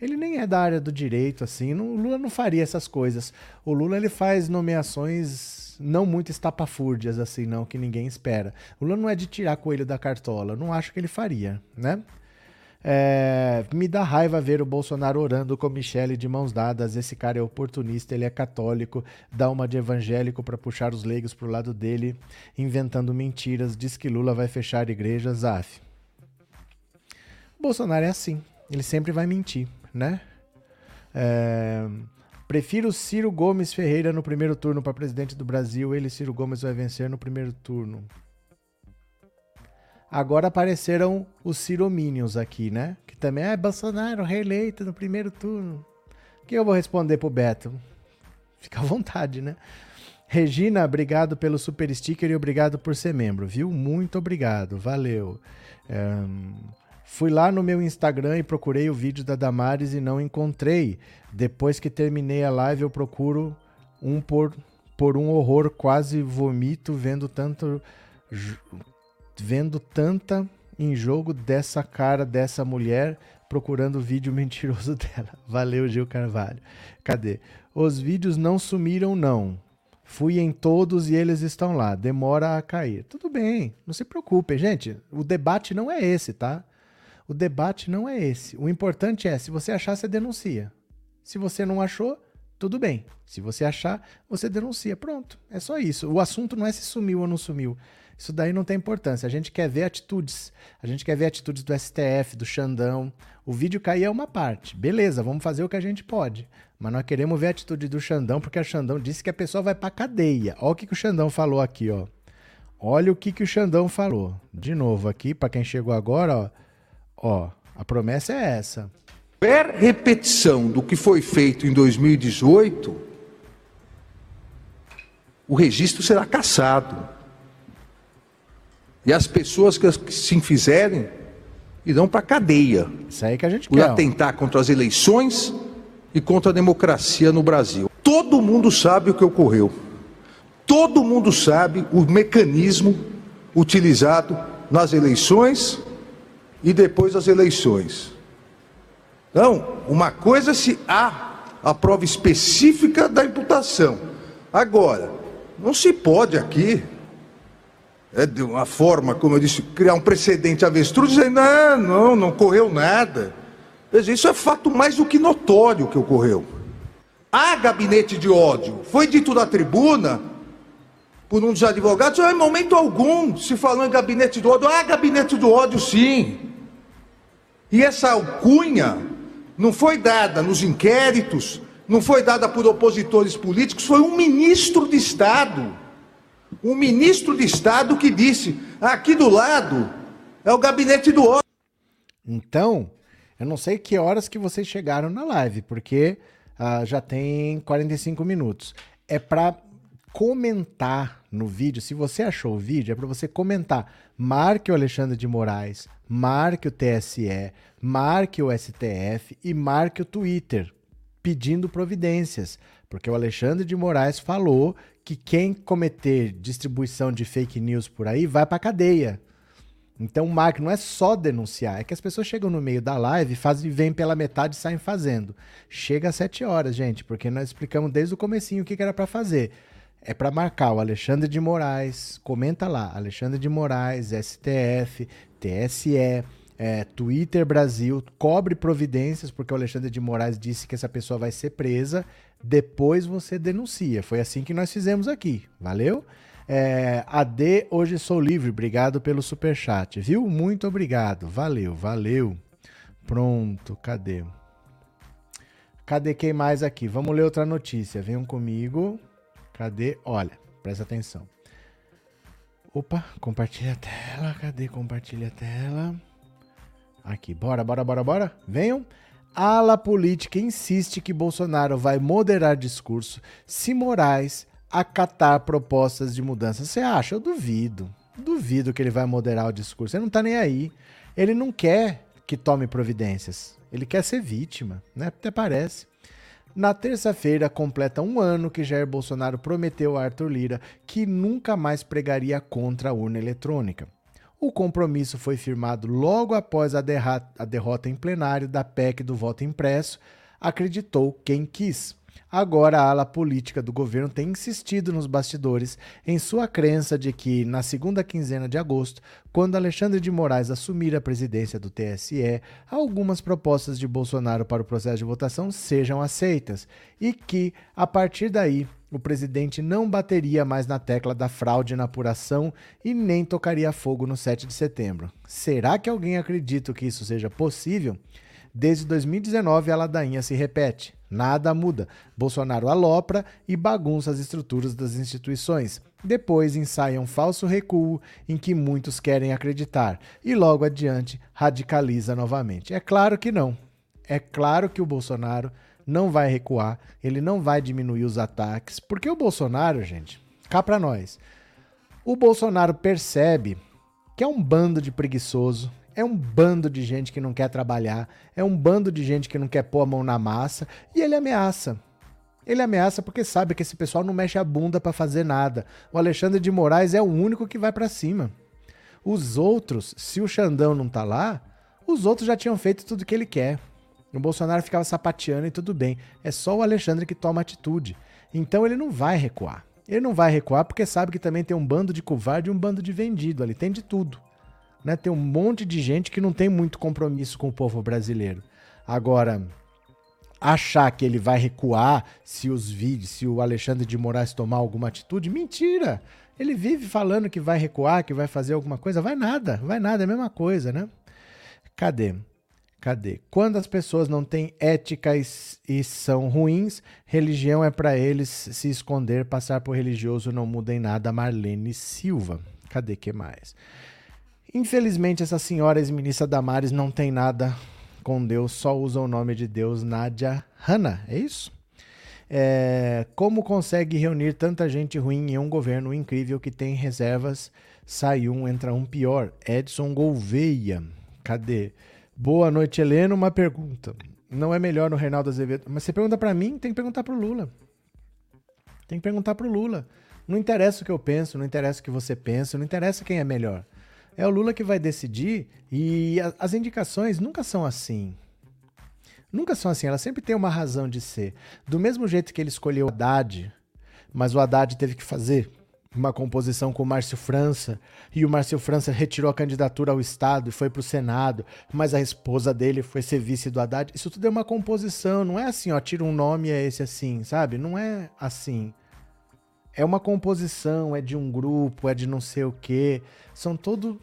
ele nem é da área do direito, assim. Não, o Lula não faria essas coisas. O Lula ele faz nomeações não muito estapafúrdias, assim, não, que ninguém espera. O Lula não é de tirar coelho da cartola. Não acho que ele faria, né? É, me dá raiva ver o Bolsonaro orando com Michele de mãos dadas. Esse cara é oportunista, ele é católico, dá uma de evangélico para puxar os leigos pro lado dele, inventando mentiras. Diz que Lula vai fechar igrejas. Zaf. Bolsonaro é assim, ele sempre vai mentir, né? É, prefiro Ciro Gomes Ferreira no primeiro turno para presidente do Brasil. Ele, Ciro Gomes, vai vencer no primeiro turno. Agora apareceram os Cirominions aqui, né? Que também é Bolsonaro reeleito no primeiro turno. O que eu vou responder pro Beto? Fica à vontade, né? Regina, obrigado pelo super sticker e obrigado por ser membro, viu? Muito obrigado, valeu. Fui lá no meu Instagram e procurei o vídeo da Damares e não encontrei. Depois que terminei a live, eu procuro um por, por um horror, quase vomito vendo tanto vendo tanta em jogo dessa cara dessa mulher procurando o vídeo *laughs* mentiroso dela. Valeu, Gil Carvalho. Cadê? Os vídeos não sumiram, não. Fui em todos e eles estão lá. Demora a cair. Tudo bem, não se preocupe, gente. O debate não é esse, tá? O debate não é esse. O importante é, se você achar, você denuncia. Se você não achou, tudo bem. Se você achar, você denuncia. Pronto. É só isso. O assunto não é se sumiu ou não sumiu. Isso daí não tem importância. A gente quer ver atitudes. A gente quer ver atitudes do STF, do Xandão. O vídeo cair é uma parte. Beleza, vamos fazer o que a gente pode. Mas nós queremos ver a atitude do Xandão, porque o Xandão disse que a pessoa vai pra cadeia. Olha o que, que o Xandão falou aqui, ó. Olha o que, que o Xandão falou. De novo aqui, para quem chegou agora, ó. Ó, a promessa é essa. Qualquer repetição do que foi feito em 2018, o registro será cassado. E as pessoas que se fizerem irão para a cadeia. Isso aí que a gente por quer. atentar contra as eleições e contra a democracia no Brasil. Todo mundo sabe o que ocorreu. Todo mundo sabe o mecanismo utilizado nas eleições e depois das eleições. Então, uma coisa é se há a prova específica da imputação. Agora, não se pode aqui de uma forma, como eu disse, criar um precedente avestruz, dizendo, não, não, não ocorreu nada. Veja, isso é fato mais do que notório que ocorreu. Há gabinete de ódio. Foi dito na tribuna, por um dos advogados, em momento algum se falou em gabinete do ódio. Há gabinete do ódio, sim. E essa alcunha não foi dada nos inquéritos, não foi dada por opositores políticos, foi um ministro de Estado um ministro de Estado que disse: aqui do lado é o gabinete do ódio. Então, eu não sei que horas que vocês chegaram na live, porque uh, já tem 45 minutos. É para comentar no vídeo. Se você achou o vídeo, é para você comentar. Marque o Alexandre de Moraes, marque o TSE, marque o STF e marque o Twitter. pedindo providências, porque o Alexandre de Moraes falou que quem cometer distribuição de fake news por aí vai para cadeia. Então, Mark não é só denunciar, é que as pessoas chegam no meio da live, fazem, vêm pela metade e saem fazendo. Chega às 7 horas, gente, porque nós explicamos desde o comecinho o que, que era para fazer. É para marcar o Alexandre de Moraes, comenta lá, Alexandre de Moraes, STF, TSE, é, Twitter Brasil, cobre providências, porque o Alexandre de Moraes disse que essa pessoa vai ser presa, depois você denuncia. Foi assim que nós fizemos aqui, valeu? É, AD, hoje sou livre. Obrigado pelo super chat, viu? Muito obrigado. Valeu, valeu. Pronto, cadê? Cadê quem mais aqui? Vamos ler outra notícia. Venham comigo. Cadê? Olha, presta atenção. Opa, compartilha a tela. Cadê? Compartilha a tela. Aqui, bora, bora, bora, bora. Venham. Ala política insiste que Bolsonaro vai moderar discurso se Moraes acatar propostas de mudança. Você acha? Eu duvido. Duvido que ele vai moderar o discurso. Ele não tá nem aí. Ele não quer que tome providências. Ele quer ser vítima, né? Até parece. Na terça-feira, completa um ano que Jair Bolsonaro prometeu a Arthur Lira que nunca mais pregaria contra a urna eletrônica. O compromisso foi firmado logo após a, a derrota em plenário da PEC do voto impresso, acreditou quem quis. Agora, a ala política do governo tem insistido nos bastidores em sua crença de que, na segunda quinzena de agosto, quando Alexandre de Moraes assumir a presidência do TSE, algumas propostas de Bolsonaro para o processo de votação sejam aceitas e que, a partir daí, o presidente não bateria mais na tecla da fraude na apuração e nem tocaria fogo no 7 de setembro. Será que alguém acredita que isso seja possível? Desde 2019, a ladainha se repete. Nada muda. Bolsonaro alopra e bagunça as estruturas das instituições. Depois ensaia um falso recuo em que muitos querem acreditar e logo adiante radicaliza novamente. É claro que não. É claro que o Bolsonaro não vai recuar, ele não vai diminuir os ataques, porque o Bolsonaro, gente, cá para nós. O Bolsonaro percebe que é um bando de preguiçoso, é um bando de gente que não quer trabalhar, é um bando de gente que não quer pôr a mão na massa e ele ameaça. Ele ameaça porque sabe que esse pessoal não mexe a bunda para fazer nada. O Alexandre de Moraes é o único que vai para cima. Os outros, se o Xandão não tá lá, os outros já tinham feito tudo que ele quer. O Bolsonaro ficava sapateando e tudo bem. É só o Alexandre que toma atitude. Então ele não vai recuar. Ele não vai recuar porque sabe que também tem um bando de covarde e um bando de vendido ali. Tem de tudo. Né? Tem um monte de gente que não tem muito compromisso com o povo brasileiro. Agora, achar que ele vai recuar se os vídeos, se o Alexandre de Moraes tomar alguma atitude, mentira. Ele vive falando que vai recuar, que vai fazer alguma coisa, vai nada, vai nada, é a mesma coisa, né? Cadê? Cadê? Quando as pessoas não têm ética e, e são ruins, religião é para eles se esconder, passar por religioso não muda em nada. Marlene Silva. Cadê que mais? Infelizmente, essa senhora ex-ministra Damares não tem nada com Deus, só usa o nome de Deus, Nadia Hanna, é isso? É, como consegue reunir tanta gente ruim em um governo incrível que tem reservas? Sai um, entra um pior. Edson Gouveia. Cadê? Boa noite, Helena. Uma pergunta. Não é melhor no Reinaldo Azevedo? Mas você pergunta para mim, tem que perguntar pro Lula. Tem que perguntar pro Lula. Não interessa o que eu penso, não interessa o que você pensa, não interessa quem é melhor. É o Lula que vai decidir e a, as indicações nunca são assim. Nunca são assim, elas sempre têm uma razão de ser. Do mesmo jeito que ele escolheu o Haddad, mas o Haddad teve que fazer uma composição com o Márcio França, e o Márcio França retirou a candidatura ao Estado e foi para o Senado, mas a esposa dele foi ser vice do Haddad. Isso tudo é uma composição, não é assim, ó, tira um nome e é esse assim, sabe? Não é assim é uma composição, é de um grupo, é de não sei o quê. São todo.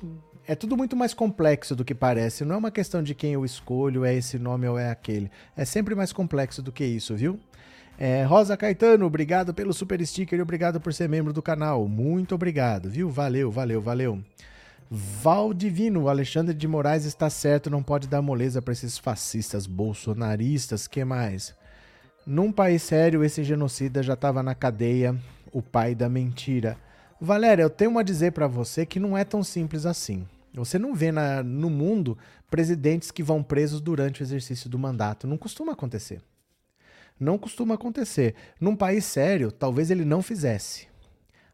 É tudo muito mais complexo do que parece. Não é uma questão de quem eu escolho, é esse nome ou é aquele. É sempre mais complexo do que isso, viu? É, Rosa Caetano, obrigado pelo super sticker e obrigado por ser membro do canal. Muito obrigado, viu? Valeu, valeu, valeu. Valdivino, Alexandre de Moraes está certo, não pode dar moleza para esses fascistas bolsonaristas. Que mais? Num país sério, esse genocida já estava na cadeia o pai da mentira. Valéria, eu tenho a dizer para você que não é tão simples assim. Você não vê na, no mundo presidentes que vão presos durante o exercício do mandato. Não costuma acontecer. Não costuma acontecer. Num país sério, talvez ele não fizesse.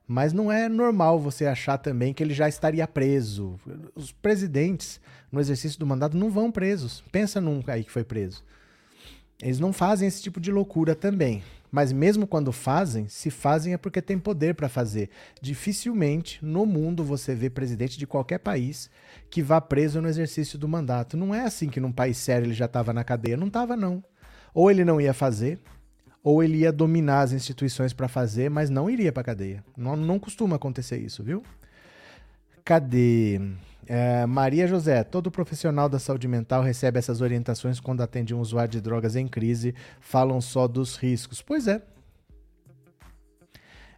Mas não é normal você achar também que ele já estaria preso. Os presidentes, no exercício do mandato, não vão presos. Pensa num aí que foi preso. Eles não fazem esse tipo de loucura também. Mas mesmo quando fazem, se fazem é porque tem poder para fazer. Dificilmente no mundo você vê presidente de qualquer país que vá preso no exercício do mandato. Não é assim que num país sério ele já estava na cadeia. Não estava, não. Ou ele não ia fazer, ou ele ia dominar as instituições para fazer, mas não iria para cadeia. Não, não costuma acontecer isso, viu? Cadê? É, Maria José, todo profissional da saúde mental recebe essas orientações quando atende um usuário de drogas em crise, falam só dos riscos. Pois é.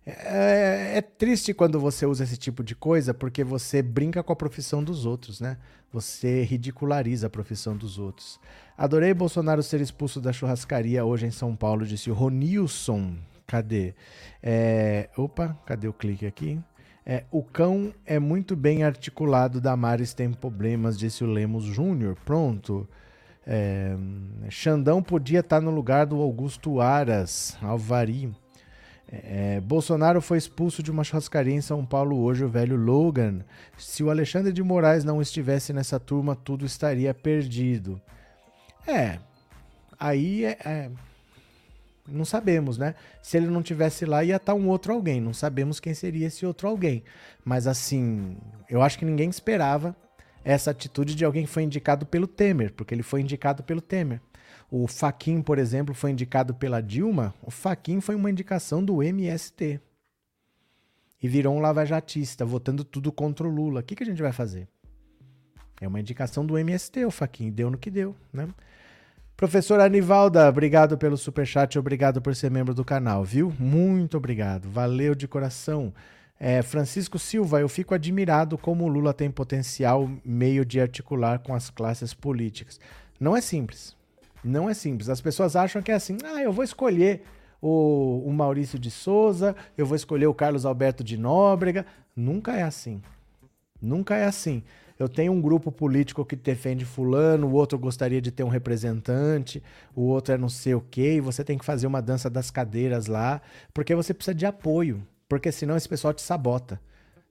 É, é, triste quando você usa esse tipo de coisa porque você brinca com a profissão dos outros, né? Você ridiculariza a profissão dos outros. Adorei Bolsonaro ser expulso da churrascaria hoje em São Paulo, disse o Ronilson. Cadê? É, opa, cadê o clique aqui? É, o cão é muito bem articulado, Damares tem problemas, disse o Lemos Júnior. Pronto. É, Xandão podia estar no lugar do Augusto Aras, Alvari. É, Bolsonaro foi expulso de uma churrascaria em São Paulo hoje, o velho Logan. Se o Alexandre de Moraes não estivesse nessa turma, tudo estaria perdido. É, aí é, é, não sabemos, né? Se ele não tivesse lá, ia estar um outro alguém. Não sabemos quem seria esse outro alguém. Mas assim, eu acho que ninguém esperava essa atitude de alguém que foi indicado pelo Temer, porque ele foi indicado pelo Temer. O Faquin, por exemplo, foi indicado pela Dilma. O Faquin foi uma indicação do MST. E virou um lavajatista, votando tudo contra o Lula. O que, que a gente vai fazer? É uma indicação do MST, o Faquin. Deu no que deu, né? Professora Anivalda, obrigado pelo superchat, obrigado por ser membro do canal, viu? Muito obrigado, valeu de coração. É, Francisco Silva, eu fico admirado como o Lula tem potencial meio de articular com as classes políticas. Não é simples, não é simples. As pessoas acham que é assim, ah, eu vou escolher o, o Maurício de Souza, eu vou escolher o Carlos Alberto de Nóbrega. Nunca é assim. Nunca é assim eu tenho um grupo político que defende fulano, o outro gostaria de ter um representante, o outro é não sei o quê, e você tem que fazer uma dança das cadeiras lá, porque você precisa de apoio, porque senão esse pessoal te sabota.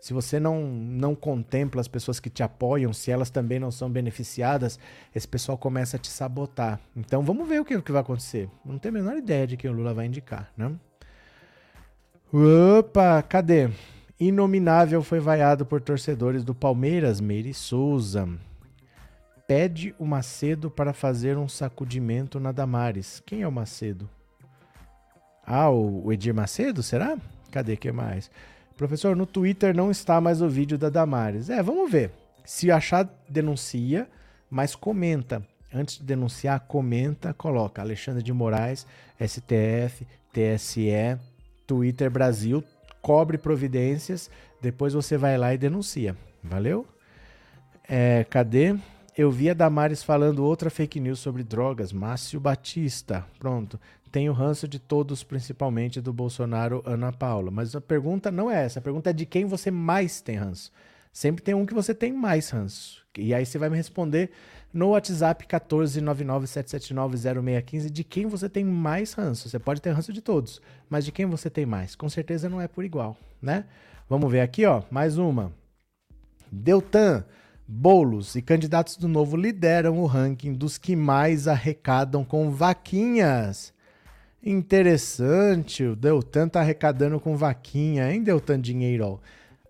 Se você não, não contempla as pessoas que te apoiam, se elas também não são beneficiadas, esse pessoal começa a te sabotar. Então vamos ver o que, o que vai acontecer. Não tenho a menor ideia de quem o Lula vai indicar, né? Opa, cadê? Inominável foi vaiado por torcedores do Palmeiras, Meire Souza. Pede o Macedo para fazer um sacudimento na Damares. Quem é o Macedo? Ah, o Edir Macedo, será? Cadê que mais? Professor, no Twitter não está mais o vídeo da Damares. É, vamos ver. Se achar, denuncia, mas comenta. Antes de denunciar, comenta, coloca Alexandre de Moraes, STF, TSE, Twitter Brasil, cobre providências, depois você vai lá e denuncia. Valeu? É, cadê? Eu vi a Damares falando outra fake news sobre drogas. Márcio Batista. Pronto. Tenho ranço de todos, principalmente do Bolsonaro, Ana Paula. Mas a pergunta não é essa. A pergunta é de quem você mais tem ranço. Sempre tem um que você tem mais ranço. E aí você vai me responder no WhatsApp 14997790615 de quem você tem mais ranço. Você pode ter ranço de todos, mas de quem você tem mais? Com certeza não é por igual, né? Vamos ver aqui, ó, mais uma. Deltan, Bolos e candidatos do Novo lideram o ranking dos que mais arrecadam com vaquinhas. Interessante, o Deltan tá arrecadando com vaquinha, hein, Deltan Dinheiro?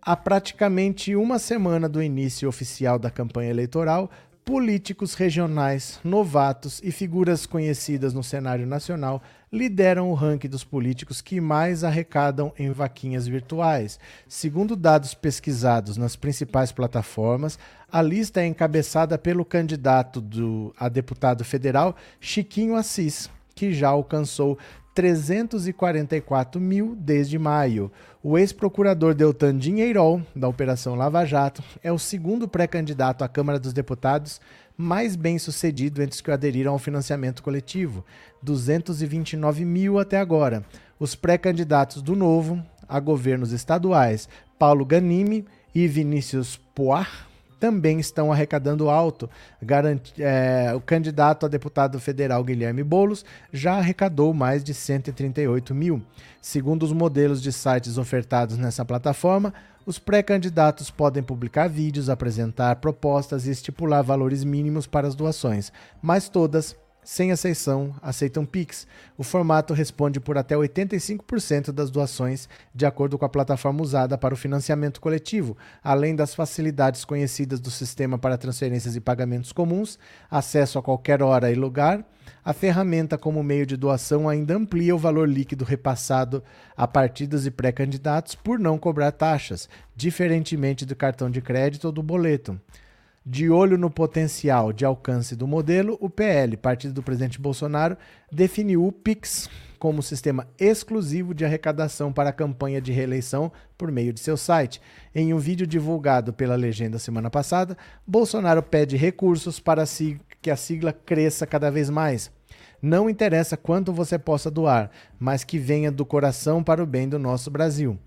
Há praticamente uma semana do início oficial da campanha eleitoral, políticos regionais, novatos e figuras conhecidas no cenário nacional lideram o ranking dos políticos que mais arrecadam em vaquinhas virtuais. Segundo dados pesquisados nas principais plataformas, a lista é encabeçada pelo candidato do, a deputado federal Chiquinho Assis, que já alcançou 344 mil desde maio. O ex-procurador Deltan Dinheirol, da Operação Lava Jato, é o segundo pré-candidato à Câmara dos Deputados mais bem sucedido entre os que aderiram ao financiamento coletivo, 229 mil até agora. Os pré-candidatos do Novo a governos estaduais, Paulo Ganimi e Vinícius Poir, também estão arrecadando alto. É, o candidato a deputado federal Guilherme Bolos já arrecadou mais de 138 mil. Segundo os modelos de sites ofertados nessa plataforma, os pré-candidatos podem publicar vídeos, apresentar propostas e estipular valores mínimos para as doações, mas todas sem exceção, aceitam Pix. O formato responde por até 85% das doações, de acordo com a plataforma usada para o financiamento coletivo, além das facilidades conhecidas do sistema para transferências e pagamentos comuns, acesso a qualquer hora e lugar. A ferramenta, como meio de doação, ainda amplia o valor líquido repassado a partidos e pré-candidatos por não cobrar taxas, diferentemente do cartão de crédito ou do boleto. De olho no potencial de alcance do modelo, o PL, partido do presidente Bolsonaro, definiu o PIX como sistema exclusivo de arrecadação para a campanha de reeleição por meio de seu site. Em um vídeo divulgado pela legenda semana passada, Bolsonaro pede recursos para que a sigla cresça cada vez mais. Não interessa quanto você possa doar, mas que venha do coração para o bem do nosso Brasil.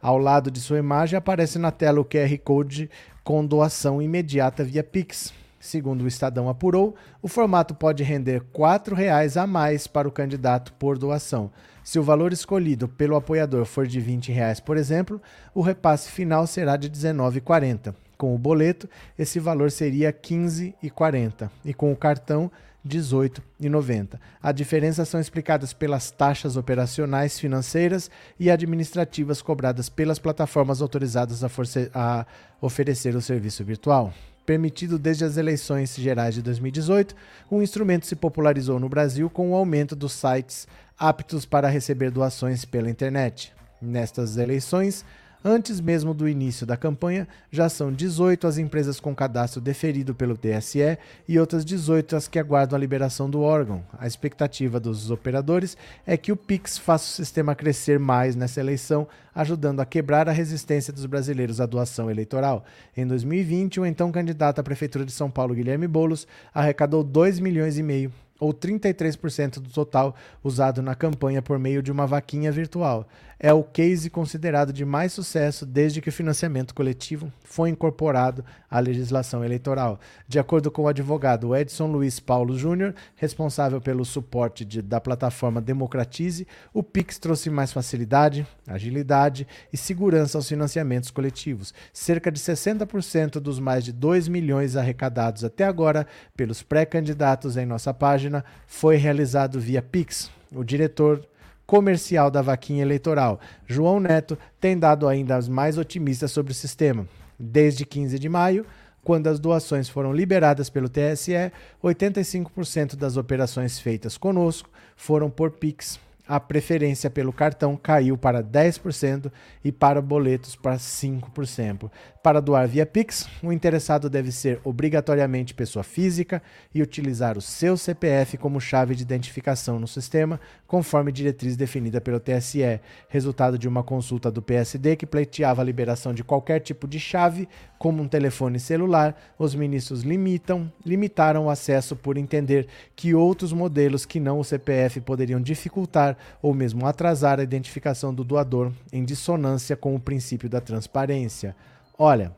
Ao lado de sua imagem aparece na tela o QR Code com doação imediata via Pix. Segundo o Estadão apurou, o formato pode render R$ 4,00 a mais para o candidato por doação. Se o valor escolhido pelo apoiador for de 20 reais, por exemplo, o repasse final será de R$ 19,40. Com o boleto, esse valor seria R$ 15,40 e com o cartão, R$ 18,90. A diferença são explicadas pelas taxas operacionais, financeiras e administrativas cobradas pelas plataformas autorizadas a, a oferecer o serviço virtual. Permitido desde as eleições gerais de 2018, o instrumento se popularizou no Brasil com o aumento dos sites aptos para receber doações pela internet. Nestas eleições, Antes mesmo do início da campanha, já são 18 as empresas com cadastro deferido pelo TSE e outras 18 as que aguardam a liberação do órgão. A expectativa dos operadores é que o Pix faça o sistema crescer mais nessa eleição, ajudando a quebrar a resistência dos brasileiros à doação eleitoral. Em 2020, o então candidato à prefeitura de São Paulo, Guilherme Bolos, arrecadou 2 milhões e meio ou 33% do total usado na campanha por meio de uma vaquinha virtual. É o case considerado de mais sucesso desde que o financiamento coletivo foi incorporado à legislação eleitoral. De acordo com o advogado Edson Luiz Paulo Júnior, responsável pelo suporte de, da plataforma Democratize, o Pix trouxe mais facilidade, agilidade e segurança aos financiamentos coletivos. Cerca de 60% dos mais de 2 milhões arrecadados até agora pelos pré-candidatos em nossa página foi realizado via Pix. O diretor comercial da vaquinha eleitoral. João Neto tem dado ainda as mais otimistas sobre o sistema. Desde 15 de maio, quando as doações foram liberadas pelo TSE, 85% das operações feitas conosco foram por Pix a preferência pelo cartão caiu para 10% e para boletos para 5%. Para doar via Pix, o interessado deve ser obrigatoriamente pessoa física e utilizar o seu CPF como chave de identificação no sistema, conforme diretriz definida pelo TSE, resultado de uma consulta do PSD que pleiteava a liberação de qualquer tipo de chave, como um telefone celular. Os ministros limitam, limitaram o acesso por entender que outros modelos que não o CPF poderiam dificultar ou mesmo atrasar a identificação do doador em dissonância com o princípio da transparência. Olha,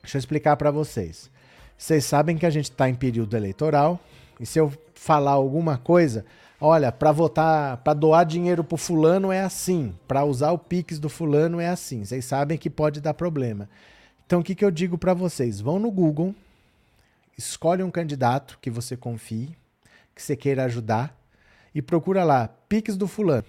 deixa eu explicar para vocês. Vocês sabem que a gente está em período eleitoral e se eu falar alguma coisa, olha, para votar, para doar dinheiro para fulano é assim, para usar o Pix do fulano é assim. Vocês sabem que pode dar problema. Então o que, que eu digo para vocês? Vão no Google, escolhe um candidato que você confie, que você queira ajudar e procura lá Pix do fulano.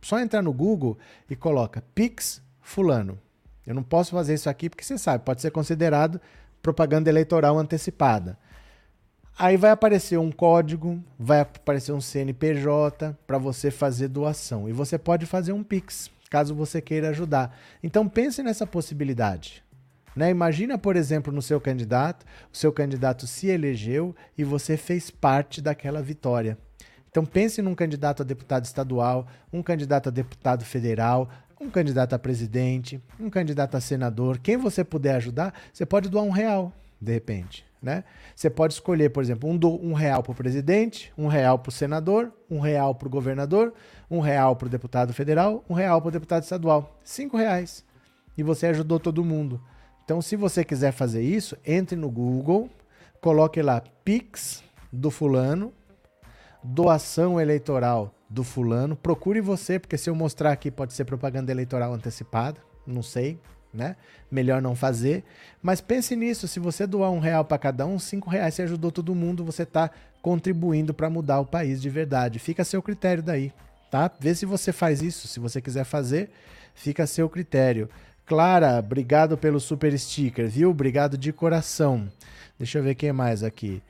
Só entrar no Google e coloca Pix fulano. Eu não posso fazer isso aqui porque você sabe, pode ser considerado propaganda eleitoral antecipada. Aí vai aparecer um código, vai aparecer um CNPJ para você fazer doação. E você pode fazer um Pix, caso você queira ajudar. Então pense nessa possibilidade. Né? Imagina, por exemplo, no seu candidato, o seu candidato se elegeu e você fez parte daquela vitória. Então pense num candidato a deputado estadual, um candidato a deputado federal, um candidato a presidente, um candidato a senador. Quem você puder ajudar, você pode doar um real, de repente. Né? Você pode escolher, por exemplo, um, do, um real para o presidente, um real para o senador, um real para o governador, um real para o deputado federal, um real para o deputado estadual. Cinco reais. E você ajudou todo mundo. Então, se você quiser fazer isso, entre no Google, coloque lá Pix do fulano, doação eleitoral do fulano. Procure você, porque se eu mostrar aqui pode ser propaganda eleitoral antecipada, não sei, né? Melhor não fazer. Mas pense nisso, se você doar um real para cada um, cinco reais você ajudou todo mundo, você está contribuindo para mudar o país de verdade. Fica a seu critério daí, tá? Vê se você faz isso, se você quiser fazer, fica a seu critério. Clara, obrigado pelo super sticker, viu? Obrigado de coração. Deixa eu ver quem mais aqui.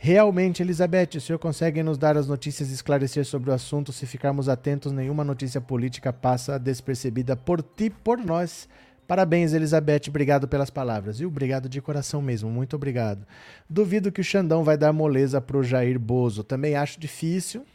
Realmente, Elizabeth, o senhor consegue nos dar as notícias e esclarecer sobre o assunto? Se ficarmos atentos, nenhuma notícia política passa despercebida por ti, por nós. Parabéns, Elizabeth. Obrigado pelas palavras. E obrigado de coração mesmo. Muito obrigado. Duvido que o Xandão vai dar moleza pro Jair Bozo. Também acho difícil.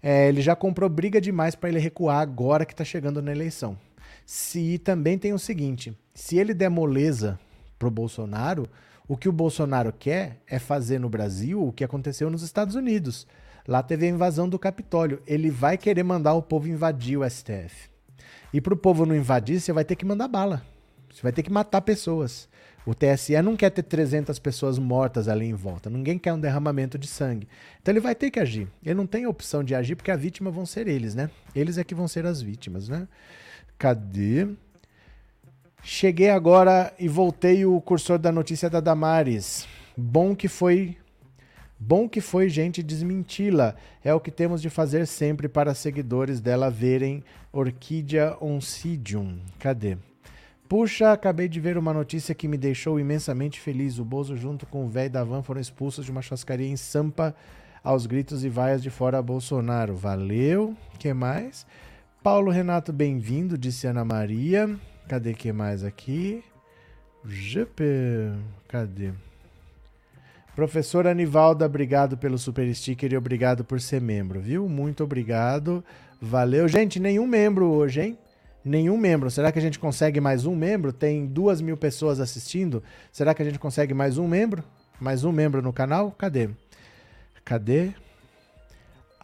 É, ele já comprou briga demais para ele recuar agora que está chegando na eleição. Se também tem o seguinte: se ele der moleza pro Bolsonaro, o que o Bolsonaro quer é fazer no Brasil o que aconteceu nos Estados Unidos. Lá teve a invasão do Capitólio. Ele vai querer mandar o povo invadir o STF. E para o povo não invadir, você vai ter que mandar bala. Você vai ter que matar pessoas. O TSE não quer ter 300 pessoas mortas ali em volta. Ninguém quer um derramamento de sangue. Então ele vai ter que agir. Ele não tem opção de agir porque a vítima vão ser eles, né? Eles é que vão ser as vítimas, né? Cadê? Cheguei agora e voltei o cursor da notícia da Damares. Bom que foi. Bom que foi gente desmenti-la. É o que temos de fazer sempre para seguidores dela verem Orquídea oncidium. Cadê? Puxa, acabei de ver uma notícia que me deixou imensamente feliz. O Bozo junto com o velho da van foram expulsos de uma churrascaria em Sampa aos gritos e vaias de fora Bolsonaro. Valeu. que mais? Paulo Renato, bem-vindo, disse Ana Maria. Cadê que mais aqui? GP. Cadê? Professora Anivalda, obrigado pelo super sticker e obrigado por ser membro, viu? Muito obrigado. Valeu. Gente, nenhum membro hoje, hein? Nenhum membro. Será que a gente consegue mais um membro? Tem duas mil pessoas assistindo. Será que a gente consegue mais um membro? Mais um membro no canal? Cadê? Cadê?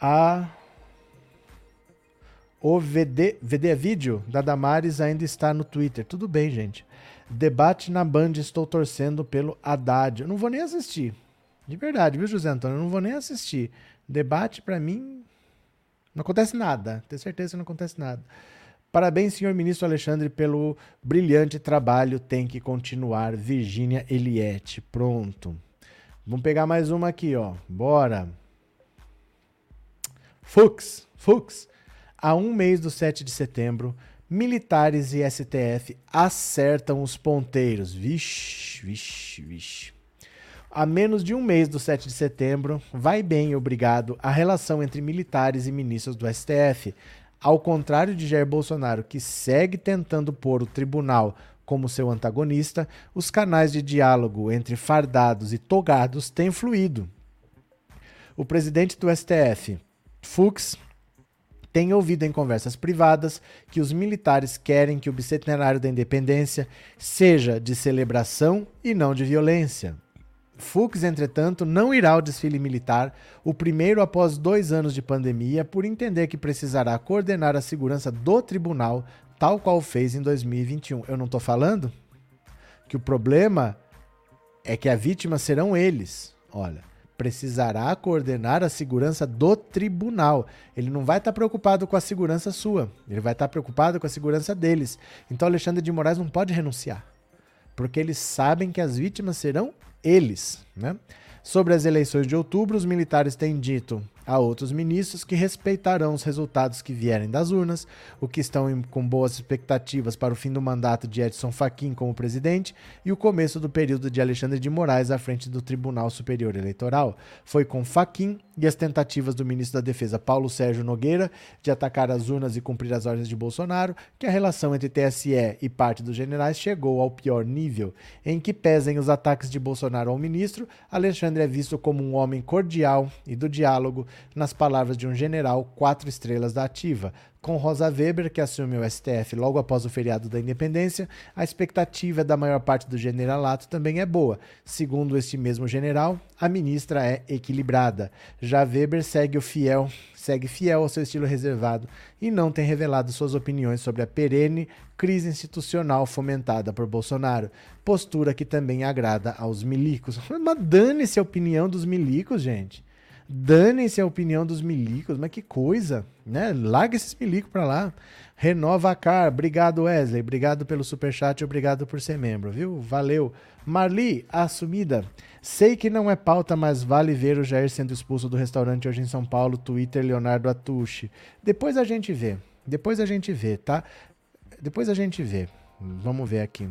A. O VD, VD é vídeo da Damares ainda está no Twitter. Tudo bem, gente. Debate na Band, estou torcendo pelo Haddad. Eu não vou nem assistir. De verdade, viu, José Antônio? Eu não vou nem assistir. Debate, para mim, não acontece nada. Tenho certeza que não acontece nada. Parabéns, senhor ministro Alexandre, pelo brilhante trabalho. Tem que continuar. Virgínia Eliette. Pronto. Vamos pegar mais uma aqui, ó. Bora. Fux. Fux. A um mês do 7 de setembro, militares e STF acertam os ponteiros. Vixe, vixe, vixe. A menos de um mês do 7 de setembro, vai bem, obrigado, a relação entre militares e ministros do STF. Ao contrário de Jair Bolsonaro, que segue tentando pôr o tribunal como seu antagonista, os canais de diálogo entre fardados e togados têm fluído. O presidente do STF, Fux, tem ouvido em conversas privadas que os militares querem que o bicentenário da independência seja de celebração e não de violência. Fux, entretanto, não irá ao desfile militar, o primeiro após dois anos de pandemia, por entender que precisará coordenar a segurança do tribunal, tal qual fez em 2021. Eu não estou falando que o problema é que a vítima serão eles. Olha, precisará coordenar a segurança do tribunal. Ele não vai estar preocupado com a segurança sua, ele vai estar preocupado com a segurança deles. Então Alexandre de Moraes não pode renunciar, porque eles sabem que as vítimas serão eles, né? Sobre as eleições de outubro, os militares têm dito a outros ministros que respeitarão os resultados que vierem das urnas, o que estão em, com boas expectativas para o fim do mandato de Edson Fachin como presidente e o começo do período de Alexandre de Moraes à frente do Tribunal Superior Eleitoral. Foi com Fachin e as tentativas do ministro da Defesa Paulo Sérgio Nogueira de atacar as urnas e cumprir as ordens de Bolsonaro que a relação entre TSE e parte dos generais chegou ao pior nível, em que pesem os ataques de Bolsonaro ao ministro, Alexandre é visto como um homem cordial e do diálogo nas palavras de um general quatro estrelas da ativa. Com Rosa Weber, que assume o STF logo após o feriado da independência, a expectativa da maior parte do generalato também é boa. Segundo este mesmo general, a ministra é equilibrada. Já Weber segue o fiel segue fiel ao seu estilo reservado e não tem revelado suas opiniões sobre a perene crise institucional fomentada por Bolsonaro, postura que também agrada aos milicos. *laughs* Mas dane-se a opinião dos milicos, gente. Dane-se a opinião dos milicos, mas que coisa, né? Larga esses milicos pra lá. Renova a car. Obrigado, Wesley. Obrigado pelo superchat obrigado por ser membro, viu? Valeu. Marli, assumida. Sei que não é pauta, mas vale ver o Jair sendo expulso do restaurante hoje em São Paulo. Twitter Leonardo Atushi. Depois a gente vê. Depois a gente vê, tá? Depois a gente vê. Vamos ver aqui.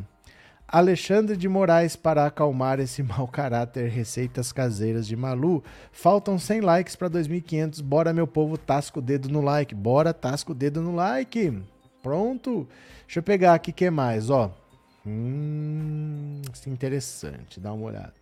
Alexandre de Moraes para acalmar esse *laughs* mau caráter, receitas caseiras de Malu. Faltam 100 likes para 2500. Bora meu povo, tasca o dedo no like. Bora, tasca o dedo no like. Pronto. Deixa eu pegar aqui que mais, ó. Hum, interessante, dá uma olhada.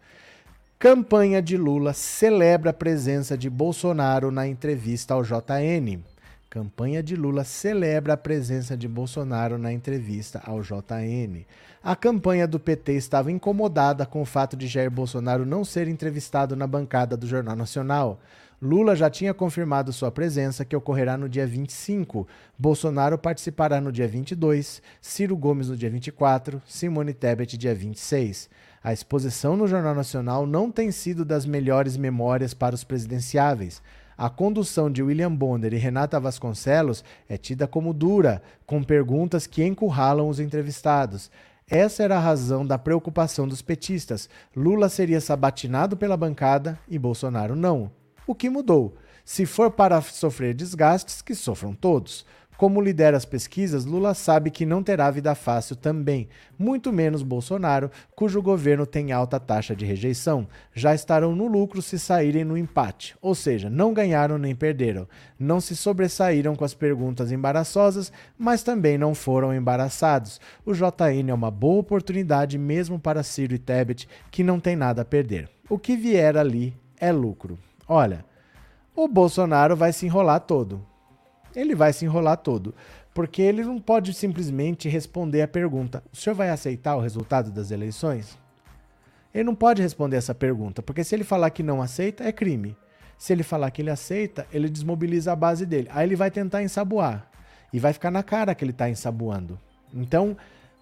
Campanha de Lula celebra a presença de Bolsonaro na entrevista ao JN. Campanha de Lula celebra a presença de Bolsonaro na entrevista ao JN. A campanha do PT estava incomodada com o fato de Jair Bolsonaro não ser entrevistado na bancada do Jornal Nacional. Lula já tinha confirmado sua presença, que ocorrerá no dia 25. Bolsonaro participará no dia 22, Ciro Gomes no dia 24, Simone Tebet dia 26. A exposição no Jornal Nacional não tem sido das melhores memórias para os presidenciáveis. A condução de William Bonner e Renata Vasconcelos é tida como dura, com perguntas que encurralam os entrevistados. Essa era a razão da preocupação dos petistas. Lula seria sabatinado pela bancada e Bolsonaro não. O que mudou? Se for para sofrer desgastes, que sofram todos. Como lidera as pesquisas, Lula sabe que não terá vida fácil também, muito menos Bolsonaro, cujo governo tem alta taxa de rejeição. Já estarão no lucro se saírem no empate, ou seja, não ganharam nem perderam. Não se sobressaíram com as perguntas embaraçosas, mas também não foram embaraçados. O JN é uma boa oportunidade mesmo para Ciro e Tebet, que não tem nada a perder. O que vier ali é lucro. Olha, o Bolsonaro vai se enrolar todo ele vai se enrolar todo. Porque ele não pode simplesmente responder a pergunta: o senhor vai aceitar o resultado das eleições? Ele não pode responder essa pergunta, porque se ele falar que não aceita, é crime. Se ele falar que ele aceita, ele desmobiliza a base dele. Aí ele vai tentar ensaboar. E vai ficar na cara que ele está ensaboando. Então,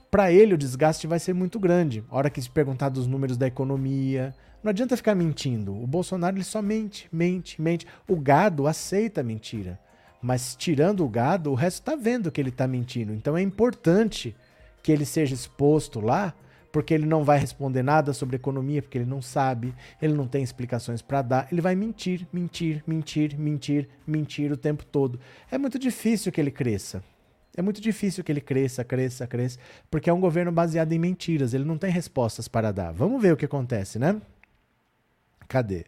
para ele, o desgaste vai ser muito grande. Hora que se perguntar dos números da economia. Não adianta ficar mentindo. O Bolsonaro ele só mente, mente, mente. O gado aceita mentira. Mas tirando o gado, o resto está vendo que ele está mentindo. Então é importante que ele seja exposto lá, porque ele não vai responder nada sobre economia, porque ele não sabe, ele não tem explicações para dar. Ele vai mentir, mentir, mentir, mentir, mentir o tempo todo. É muito difícil que ele cresça. É muito difícil que ele cresça, cresça, cresça, porque é um governo baseado em mentiras. Ele não tem respostas para dar. Vamos ver o que acontece, né? Cadê?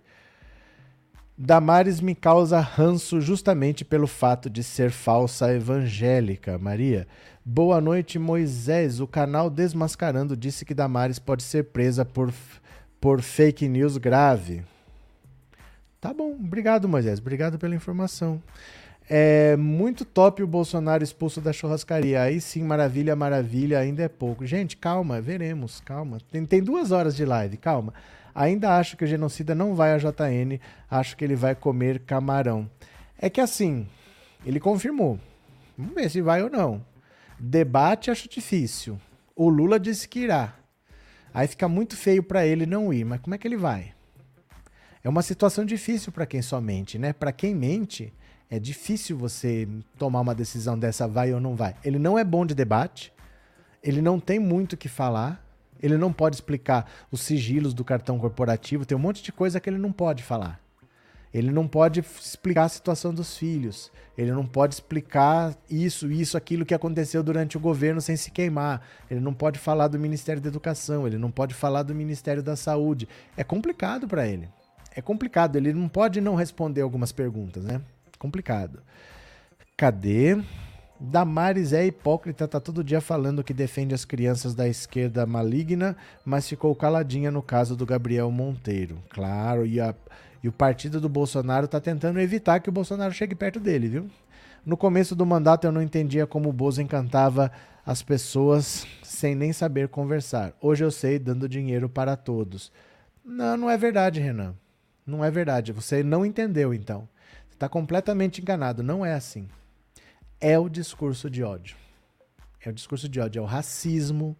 Damares me causa ranço justamente pelo fato de ser falsa evangélica, Maria. Boa noite, Moisés. O canal Desmascarando disse que Damares pode ser presa por, por fake news grave. Tá bom, obrigado, Moisés. Obrigado pela informação. É muito top o Bolsonaro expulso da churrascaria. Aí sim, maravilha, maravilha, ainda é pouco. Gente, calma, veremos, calma. Tem, tem duas horas de live, calma. Ainda acho que o genocida não vai a JN, acho que ele vai comer camarão. É que assim, ele confirmou. Vamos ver se vai ou não. Debate acho difícil. O Lula disse que irá. Aí fica muito feio para ele não ir, mas como é que ele vai? É uma situação difícil para quem só mente, né? Para quem mente, é difícil você tomar uma decisão dessa vai ou não vai. Ele não é bom de debate, ele não tem muito o que falar, ele não pode explicar os sigilos do cartão corporativo, tem um monte de coisa que ele não pode falar. Ele não pode explicar a situação dos filhos. Ele não pode explicar isso, isso, aquilo que aconteceu durante o governo sem se queimar. Ele não pode falar do Ministério da Educação. Ele não pode falar do Ministério da Saúde. É complicado para ele. É complicado. Ele não pode não responder algumas perguntas, né? Complicado. Cadê? Damares é hipócrita, tá todo dia falando que defende as crianças da esquerda maligna, mas ficou caladinha no caso do Gabriel Monteiro. Claro, e a, E o partido do Bolsonaro está tentando evitar que o Bolsonaro chegue perto dele, viu? No começo do mandato eu não entendia como o Bozo encantava as pessoas sem nem saber conversar. Hoje eu sei, dando dinheiro para todos. Não, não é verdade, Renan. Não é verdade. Você não entendeu, então. Você está completamente enganado. Não é assim. É o discurso de ódio. É o discurso de ódio. É o racismo,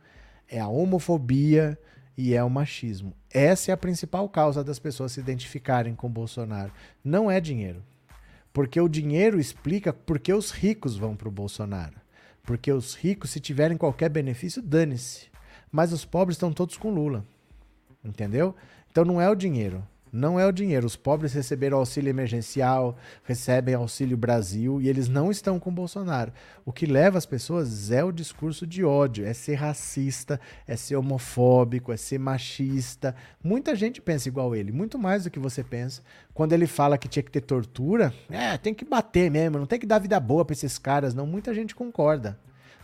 é a homofobia e é o machismo. Essa é a principal causa das pessoas se identificarem com Bolsonaro. Não é dinheiro. Porque o dinheiro explica por que os ricos vão para o Bolsonaro. Porque os ricos, se tiverem qualquer benefício, dane-se. Mas os pobres estão todos com Lula. Entendeu? Então não é o dinheiro. Não é o dinheiro. Os pobres receberam auxílio emergencial, recebem auxílio Brasil e eles não estão com Bolsonaro. O que leva as pessoas é o discurso de ódio, é ser racista, é ser homofóbico, é ser machista. Muita gente pensa igual ele, muito mais do que você pensa. Quando ele fala que tinha que ter tortura, é, tem que bater mesmo, não tem que dar vida boa para esses caras, não. Muita gente concorda.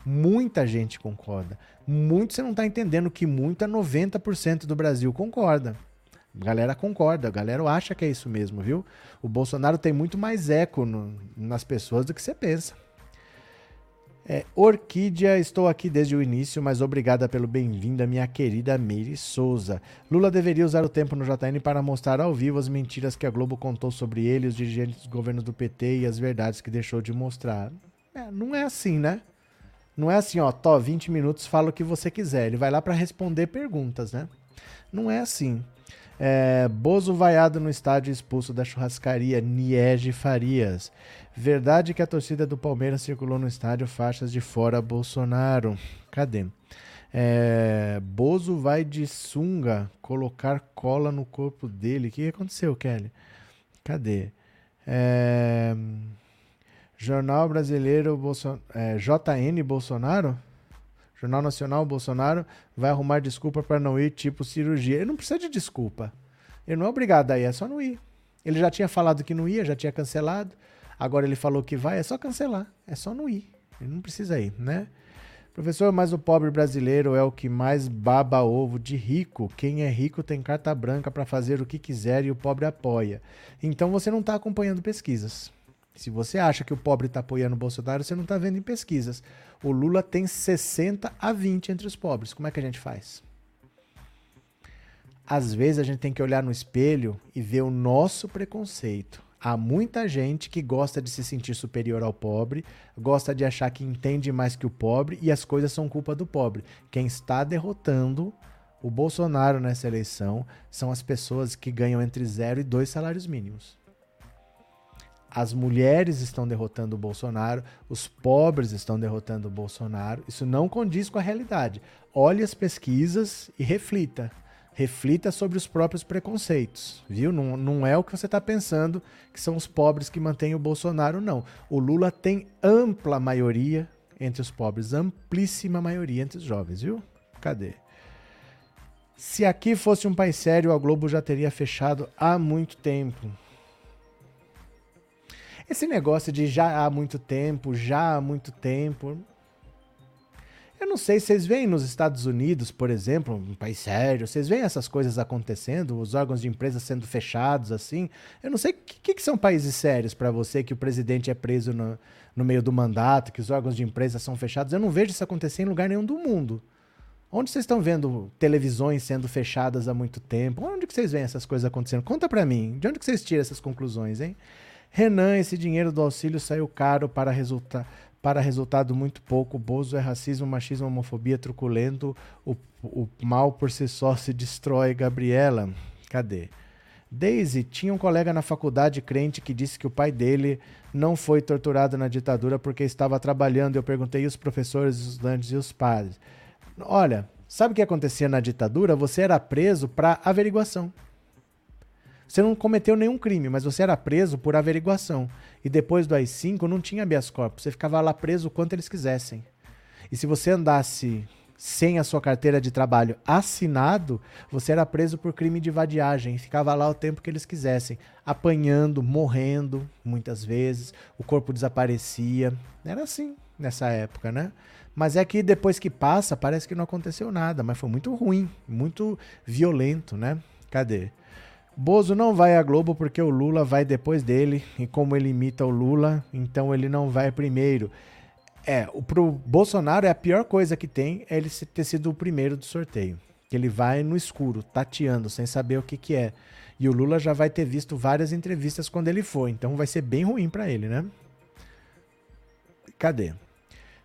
Muita gente concorda. Muito você não está entendendo que muito é 90% do Brasil concorda. A galera concorda, a galera acha que é isso mesmo, viu? O Bolsonaro tem muito mais eco no, nas pessoas do que você pensa. É, Orquídea, estou aqui desde o início, mas obrigada pelo bem-vindo, minha querida Meire Souza. Lula deveria usar o tempo no JN para mostrar ao vivo as mentiras que a Globo contou sobre ele, os dirigentes dos governos do PT e as verdades que deixou de mostrar. É, não é assim, né? Não é assim, ó, tô 20 minutos, fala o que você quiser. Ele vai lá para responder perguntas, né? Não é assim. É, Bozo vaiado no estádio expulso da churrascaria Niege Farias. Verdade que a torcida do Palmeiras circulou no estádio faixas de fora Bolsonaro. Cadê? É, Bozo vai de sunga colocar cola no corpo dele. O que aconteceu, Kelly? Cadê? É, Jornal Brasileiro Bolson, é, JN Bolsonaro? Jornal Nacional, Bolsonaro vai arrumar desculpa para não ir, tipo cirurgia. Ele não precisa de desculpa. Ele não é obrigado a ir, é só não ir. Ele já tinha falado que não ia, já tinha cancelado. Agora ele falou que vai, é só cancelar. É só não ir. Ele não precisa ir, né? Professor, mas o pobre brasileiro é o que mais baba ovo de rico. Quem é rico tem carta branca para fazer o que quiser e o pobre apoia. Então você não está acompanhando pesquisas. Se você acha que o pobre está apoiando o Bolsonaro, você não está vendo em pesquisas. O Lula tem 60 a 20 entre os pobres. Como é que a gente faz? Às vezes a gente tem que olhar no espelho e ver o nosso preconceito. Há muita gente que gosta de se sentir superior ao pobre, gosta de achar que entende mais que o pobre e as coisas são culpa do pobre. Quem está derrotando o Bolsonaro nessa eleição são as pessoas que ganham entre zero e dois salários mínimos as mulheres estão derrotando o Bolsonaro, os pobres estão derrotando o Bolsonaro. Isso não condiz com a realidade. Olhe as pesquisas e reflita. Reflita sobre os próprios preconceitos, viu? Não, não é o que você está pensando que são os pobres que mantêm o Bolsonaro, não. O Lula tem ampla maioria entre os pobres, amplíssima maioria entre os jovens, viu? Cadê? Se aqui fosse um país sério, a Globo já teria fechado há muito tempo. Esse negócio de já há muito tempo, já há muito tempo. Eu não sei, vocês veem nos Estados Unidos, por exemplo, um país sério, vocês veem essas coisas acontecendo, os órgãos de empresa sendo fechados assim? Eu não sei o que, que, são países sérios para você, que o presidente é preso no, no meio do mandato, que os órgãos de empresa são fechados. Eu não vejo isso acontecer em lugar nenhum do mundo. Onde vocês estão vendo televisões sendo fechadas há muito tempo? Onde que vocês veem essas coisas acontecendo? Conta para mim. De onde que vocês tiram essas conclusões, hein? Renan, esse dinheiro do auxílio saiu caro para resultar para resultado muito pouco. Bozo é racismo, machismo, homofobia, truculento. O, o mal por si só se destrói. Gabriela, cadê? Daisy tinha um colega na faculdade crente que disse que o pai dele não foi torturado na ditadura porque estava trabalhando. Eu perguntei os professores, os estudantes e os padres. Olha, sabe o que acontecia na ditadura? Você era preso para averiguação. Você não cometeu nenhum crime, mas você era preso por averiguação. E depois do AI-5 não tinha habeas corpus. Você ficava lá preso o quanto eles quisessem. E se você andasse sem a sua carteira de trabalho assinado, você era preso por crime de vadiagem ficava lá o tempo que eles quisessem, apanhando, morrendo, muitas vezes, o corpo desaparecia. Era assim nessa época, né? Mas é que depois que passa, parece que não aconteceu nada, mas foi muito ruim, muito violento, né? Cadê? Bozo não vai à Globo porque o Lula vai depois dele. E como ele imita o Lula, então ele não vai primeiro. É, o, pro Bolsonaro é a pior coisa que tem é ele ter sido o primeiro do sorteio. Que ele vai no escuro, tateando, sem saber o que, que é. E o Lula já vai ter visto várias entrevistas quando ele for, então vai ser bem ruim para ele, né? Cadê?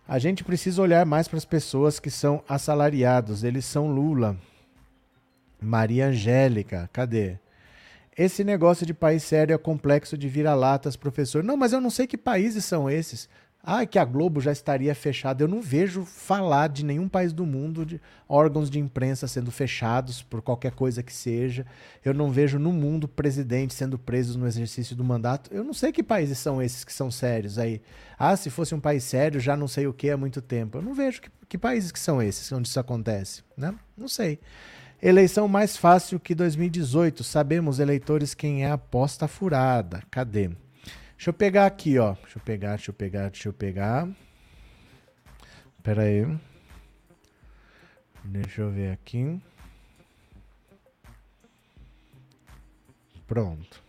A gente precisa olhar mais para as pessoas que são assalariados. Eles são Lula. Maria Angélica, cadê? Esse negócio de país sério é complexo de vira-latas, professor. Não, mas eu não sei que países são esses. Ah, que a Globo já estaria fechada. Eu não vejo falar de nenhum país do mundo de órgãos de imprensa sendo fechados por qualquer coisa que seja. Eu não vejo no mundo presidente sendo presos no exercício do mandato. Eu não sei que países são esses que são sérios aí. Ah, se fosse um país sério, já não sei o que há muito tempo. Eu não vejo que, que países que são esses onde isso acontece, né? Não sei. Eleição mais fácil que 2018. Sabemos, eleitores, quem é a aposta furada. Cadê? Deixa eu pegar aqui, ó. Deixa eu pegar, deixa eu pegar, deixa eu pegar. Pera aí. Deixa eu ver aqui. Pronto.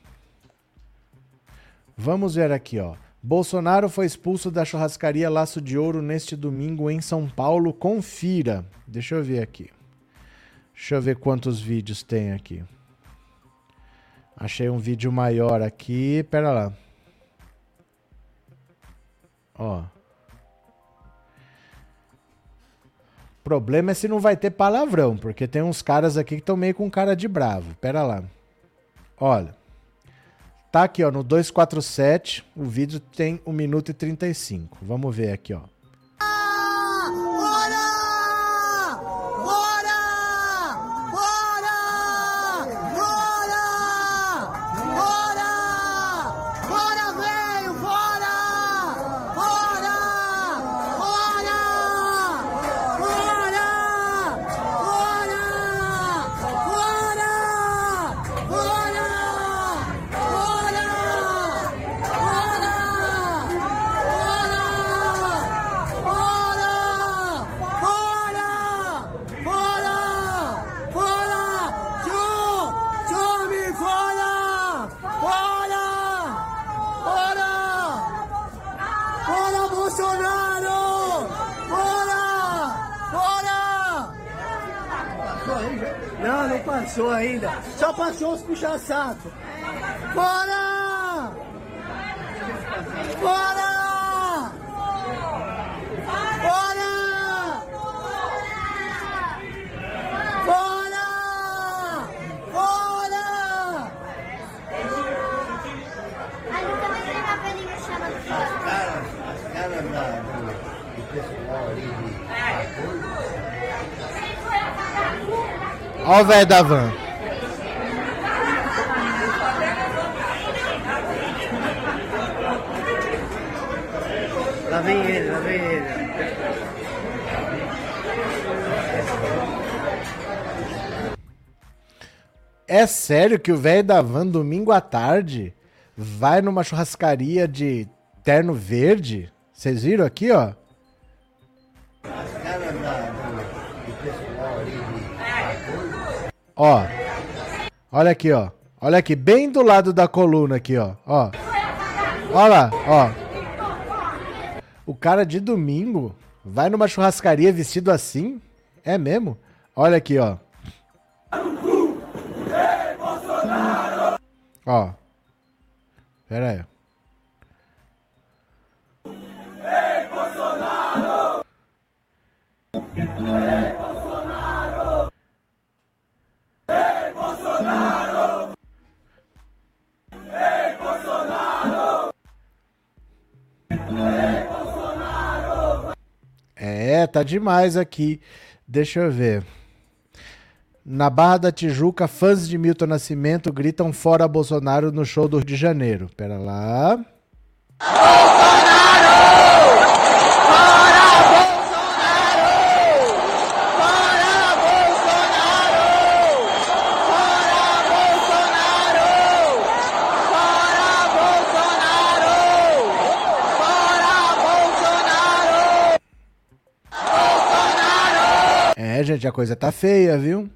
Vamos ver aqui, ó. Bolsonaro foi expulso da churrascaria Laço de Ouro neste domingo em São Paulo. Confira. Deixa eu ver aqui. Deixa eu ver quantos vídeos tem aqui. Achei um vídeo maior aqui. Pera lá. Ó. Problema é se não vai ter palavrão, porque tem uns caras aqui que estão meio com cara de bravo. Pera lá. Olha. Tá aqui, ó, no 247, o vídeo tem 1 minuto e 35. Vamos ver aqui, ó. Passou ainda. Só passou os puxa-saco. Fora! Fora! Fora! Fora! Fora! Aí nunca mais tem uma pelinha chamando fora. cara da, do, pessoal ali de Ó o velho da van. Lá vem ele, lá vem ele. É sério que o velho da van, domingo à tarde, vai numa churrascaria de terno verde? Vocês viram aqui, ó? Ó. Olha aqui, ó. Olha aqui, bem do lado da coluna aqui, ó. Ó. Olha lá, ó. O cara de domingo vai numa churrascaria vestido assim? É mesmo? Olha aqui, ó. Ó. Pera aí. É, tá demais aqui. Deixa eu ver. Na Barra da Tijuca, fãs de Milton Nascimento gritam fora Bolsonaro no show do Rio de Janeiro. Pera lá. Gente, a coisa tá feia, viu?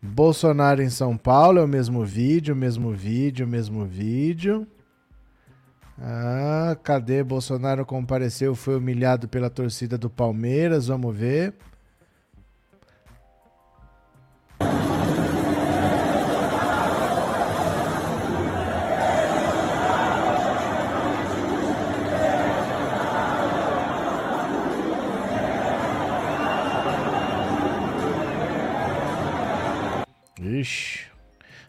Bolsonaro em São Paulo é o mesmo vídeo, mesmo vídeo, mesmo vídeo. Ah, cadê? Bolsonaro compareceu, foi humilhado pela torcida do Palmeiras. Vamos ver. Ixi.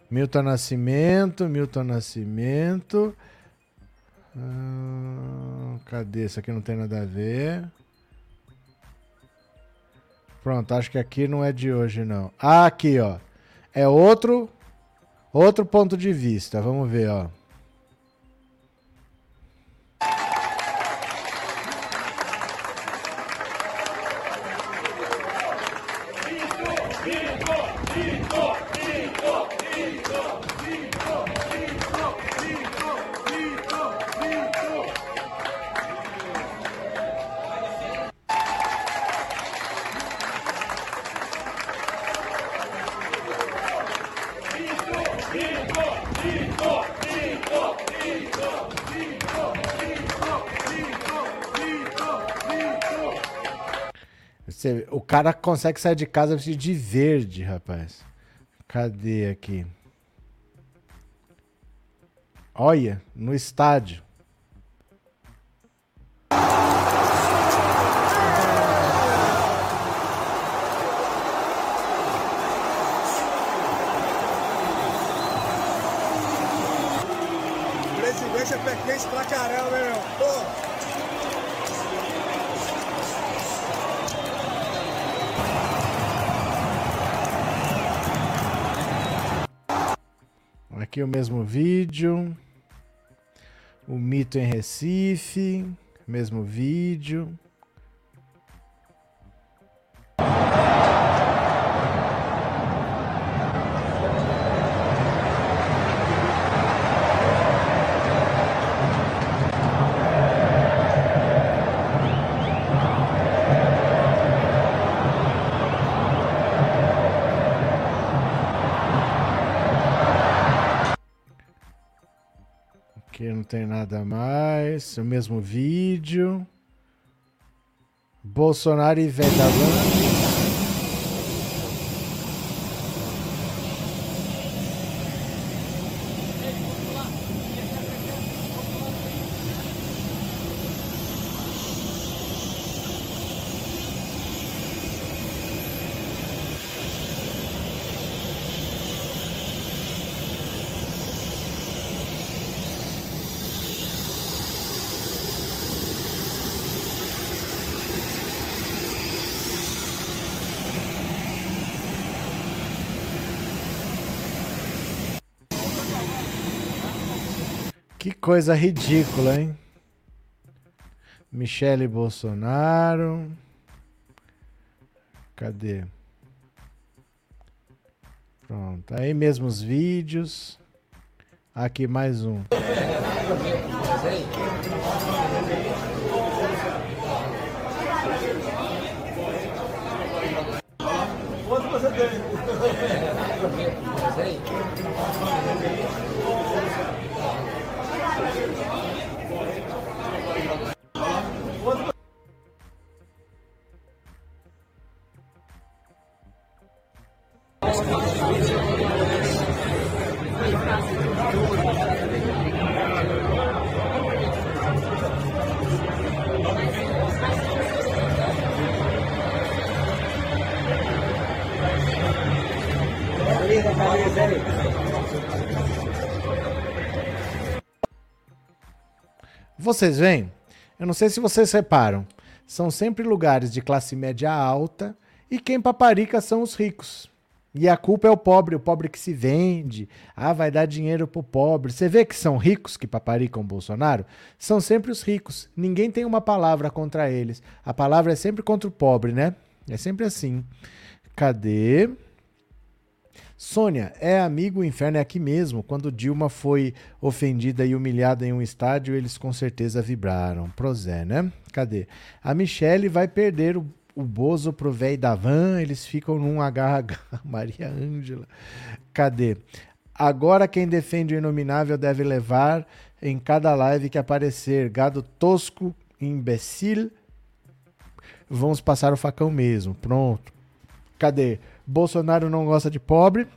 Milton Nascimento, Milton Nascimento. Ah, cadê? Isso aqui não tem nada a ver. Pronto, acho que aqui não é de hoje, não. Ah, aqui, ó. É outro, outro ponto de vista. Vamos ver, ó. Você- o cara consegue sair de casa vestido de verde, rapaz. Cadê aqui? Olha, no estádio. O mesmo vídeo. O mito em Recife. Mesmo vídeo. Nada mais. O mesmo vídeo. Bolsonaro e Vedalan. Que coisa ridícula, hein? Michele Bolsonaro. Cadê? Pronto. Aí mesmo os vídeos. Aqui mais um. Vocês veem? Eu não sei se vocês reparam. São sempre lugares de classe média alta e quem paparica são os ricos. E a culpa é o pobre, o pobre que se vende. Ah, vai dar dinheiro pro pobre. Você vê que são ricos que paparicam o Bolsonaro? São sempre os ricos. Ninguém tem uma palavra contra eles. A palavra é sempre contra o pobre, né? É sempre assim. Cadê? Sônia, é amigo, o inferno é aqui mesmo. Quando Dilma foi ofendida e humilhada em um estádio, eles com certeza vibraram. Prozé, né? Cadê? A Michelle vai perder o, o Bozo pro velho da van, eles ficam num HH. *laughs* Maria Ângela. Cadê? Agora quem defende o inominável deve levar em cada live que aparecer. Gado tosco, imbecil. Vamos passar o facão mesmo. Pronto. Cadê? Bolsonaro não gosta de pobre.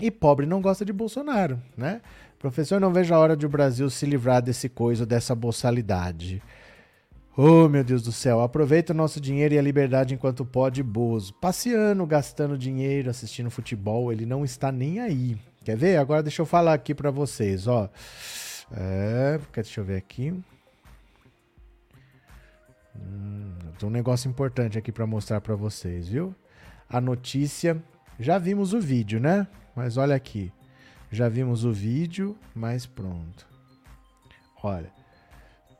E pobre não gosta de Bolsonaro, né? Professor, não vejo a hora de o Brasil se livrar desse coisa, dessa boçalidade. Oh, meu Deus do céu. Aproveita o nosso dinheiro e a liberdade enquanto pode, Bozo. Passeando, gastando dinheiro, assistindo futebol, ele não está nem aí. Quer ver? Agora deixa eu falar aqui para vocês, ó. É, deixa eu ver aqui. Hum, tem um negócio importante aqui para mostrar para vocês, viu? A notícia. Já vimos o vídeo, né? Mas olha aqui. Já vimos o vídeo, mas pronto. Olha.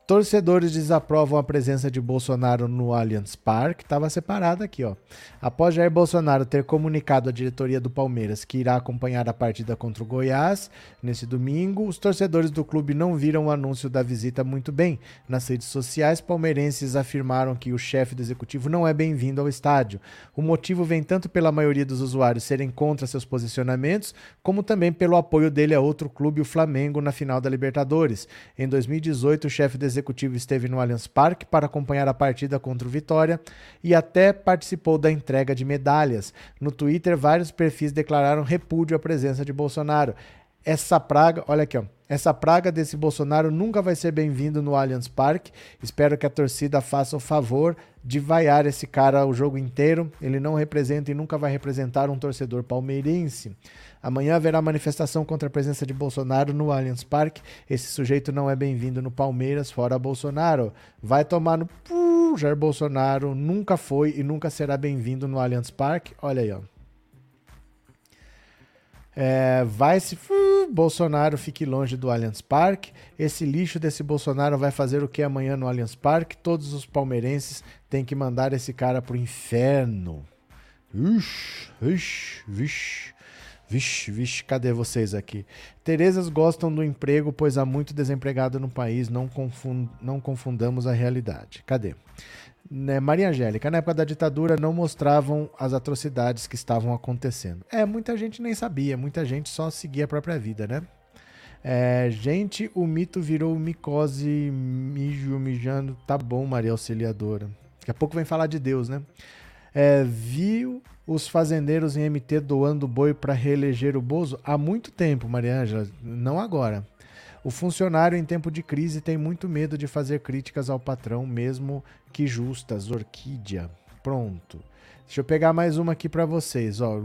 Torcedores desaprovam a presença de Bolsonaro no Allianz Parque. Estava separado aqui, ó. Após Jair Bolsonaro ter comunicado à diretoria do Palmeiras que irá acompanhar a partida contra o Goiás nesse domingo, os torcedores do clube não viram o anúncio da visita muito bem. Nas redes sociais, palmeirenses afirmaram que o chefe do executivo não é bem-vindo ao estádio. O motivo vem tanto pela maioria dos usuários serem contra seus posicionamentos, como também pelo apoio dele a outro clube, o Flamengo, na final da Libertadores. Em 2018, o chefe do executivo executivo esteve no Allianz Parque para acompanhar a partida contra o Vitória e até participou da entrega de medalhas. No Twitter, vários perfis declararam repúdio à presença de Bolsonaro. Essa praga, olha aqui, ó. Essa praga desse Bolsonaro nunca vai ser bem-vindo no Allianz Parque. Espero que a torcida faça o favor de vaiar esse cara o jogo inteiro. Ele não representa e nunca vai representar um torcedor palmeirense. Amanhã haverá manifestação contra a presença de Bolsonaro no Allianz Parque. Esse sujeito não é bem-vindo no Palmeiras, fora Bolsonaro. Vai tomar no. Uh, Jair Bolsonaro nunca foi e nunca será bem-vindo no Allianz Parque. Olha aí, ó. É, vai se. Uh, Bolsonaro fique longe do Allianz Parque. Esse lixo desse Bolsonaro vai fazer o que amanhã no Allianz Parque? Todos os palmeirenses têm que mandar esse cara pro inferno. Ixi, ixi, vixe. Vixe, vixe, cadê vocês aqui? Terezas gostam do emprego, pois há muito desempregado no país, não, confund, não confundamos a realidade. Cadê? Né, Maria Angélica, na época da ditadura não mostravam as atrocidades que estavam acontecendo. É, muita gente nem sabia, muita gente só seguia a própria vida, né? É, gente, o mito virou micose, mijo, mijando. Tá bom, Maria Auxiliadora. Daqui a pouco vem falar de Deus, né? É, viu os fazendeiros em MT doando boi para reeleger o Bozo? Há muito tempo, Maria Ângela, não agora. O funcionário em tempo de crise tem muito medo de fazer críticas ao patrão, mesmo que justas. Orquídea. Pronto. Deixa eu pegar mais uma aqui para vocês. Ó.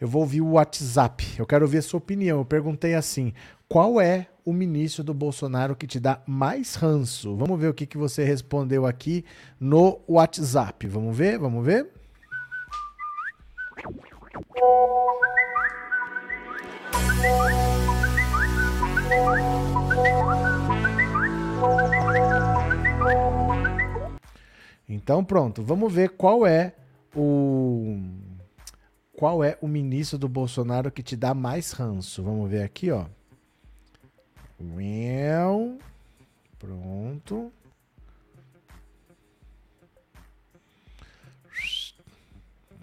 Eu vou ouvir o WhatsApp. Eu quero ouvir a sua opinião. Eu perguntei assim: qual é o ministro do Bolsonaro que te dá mais ranço? Vamos ver o que, que você respondeu aqui no WhatsApp. Vamos ver? Vamos ver? Então pronto, vamos ver qual é o qual é o ministro do Bolsonaro que te dá mais ranço. Vamos ver aqui, ó. Well, pronto.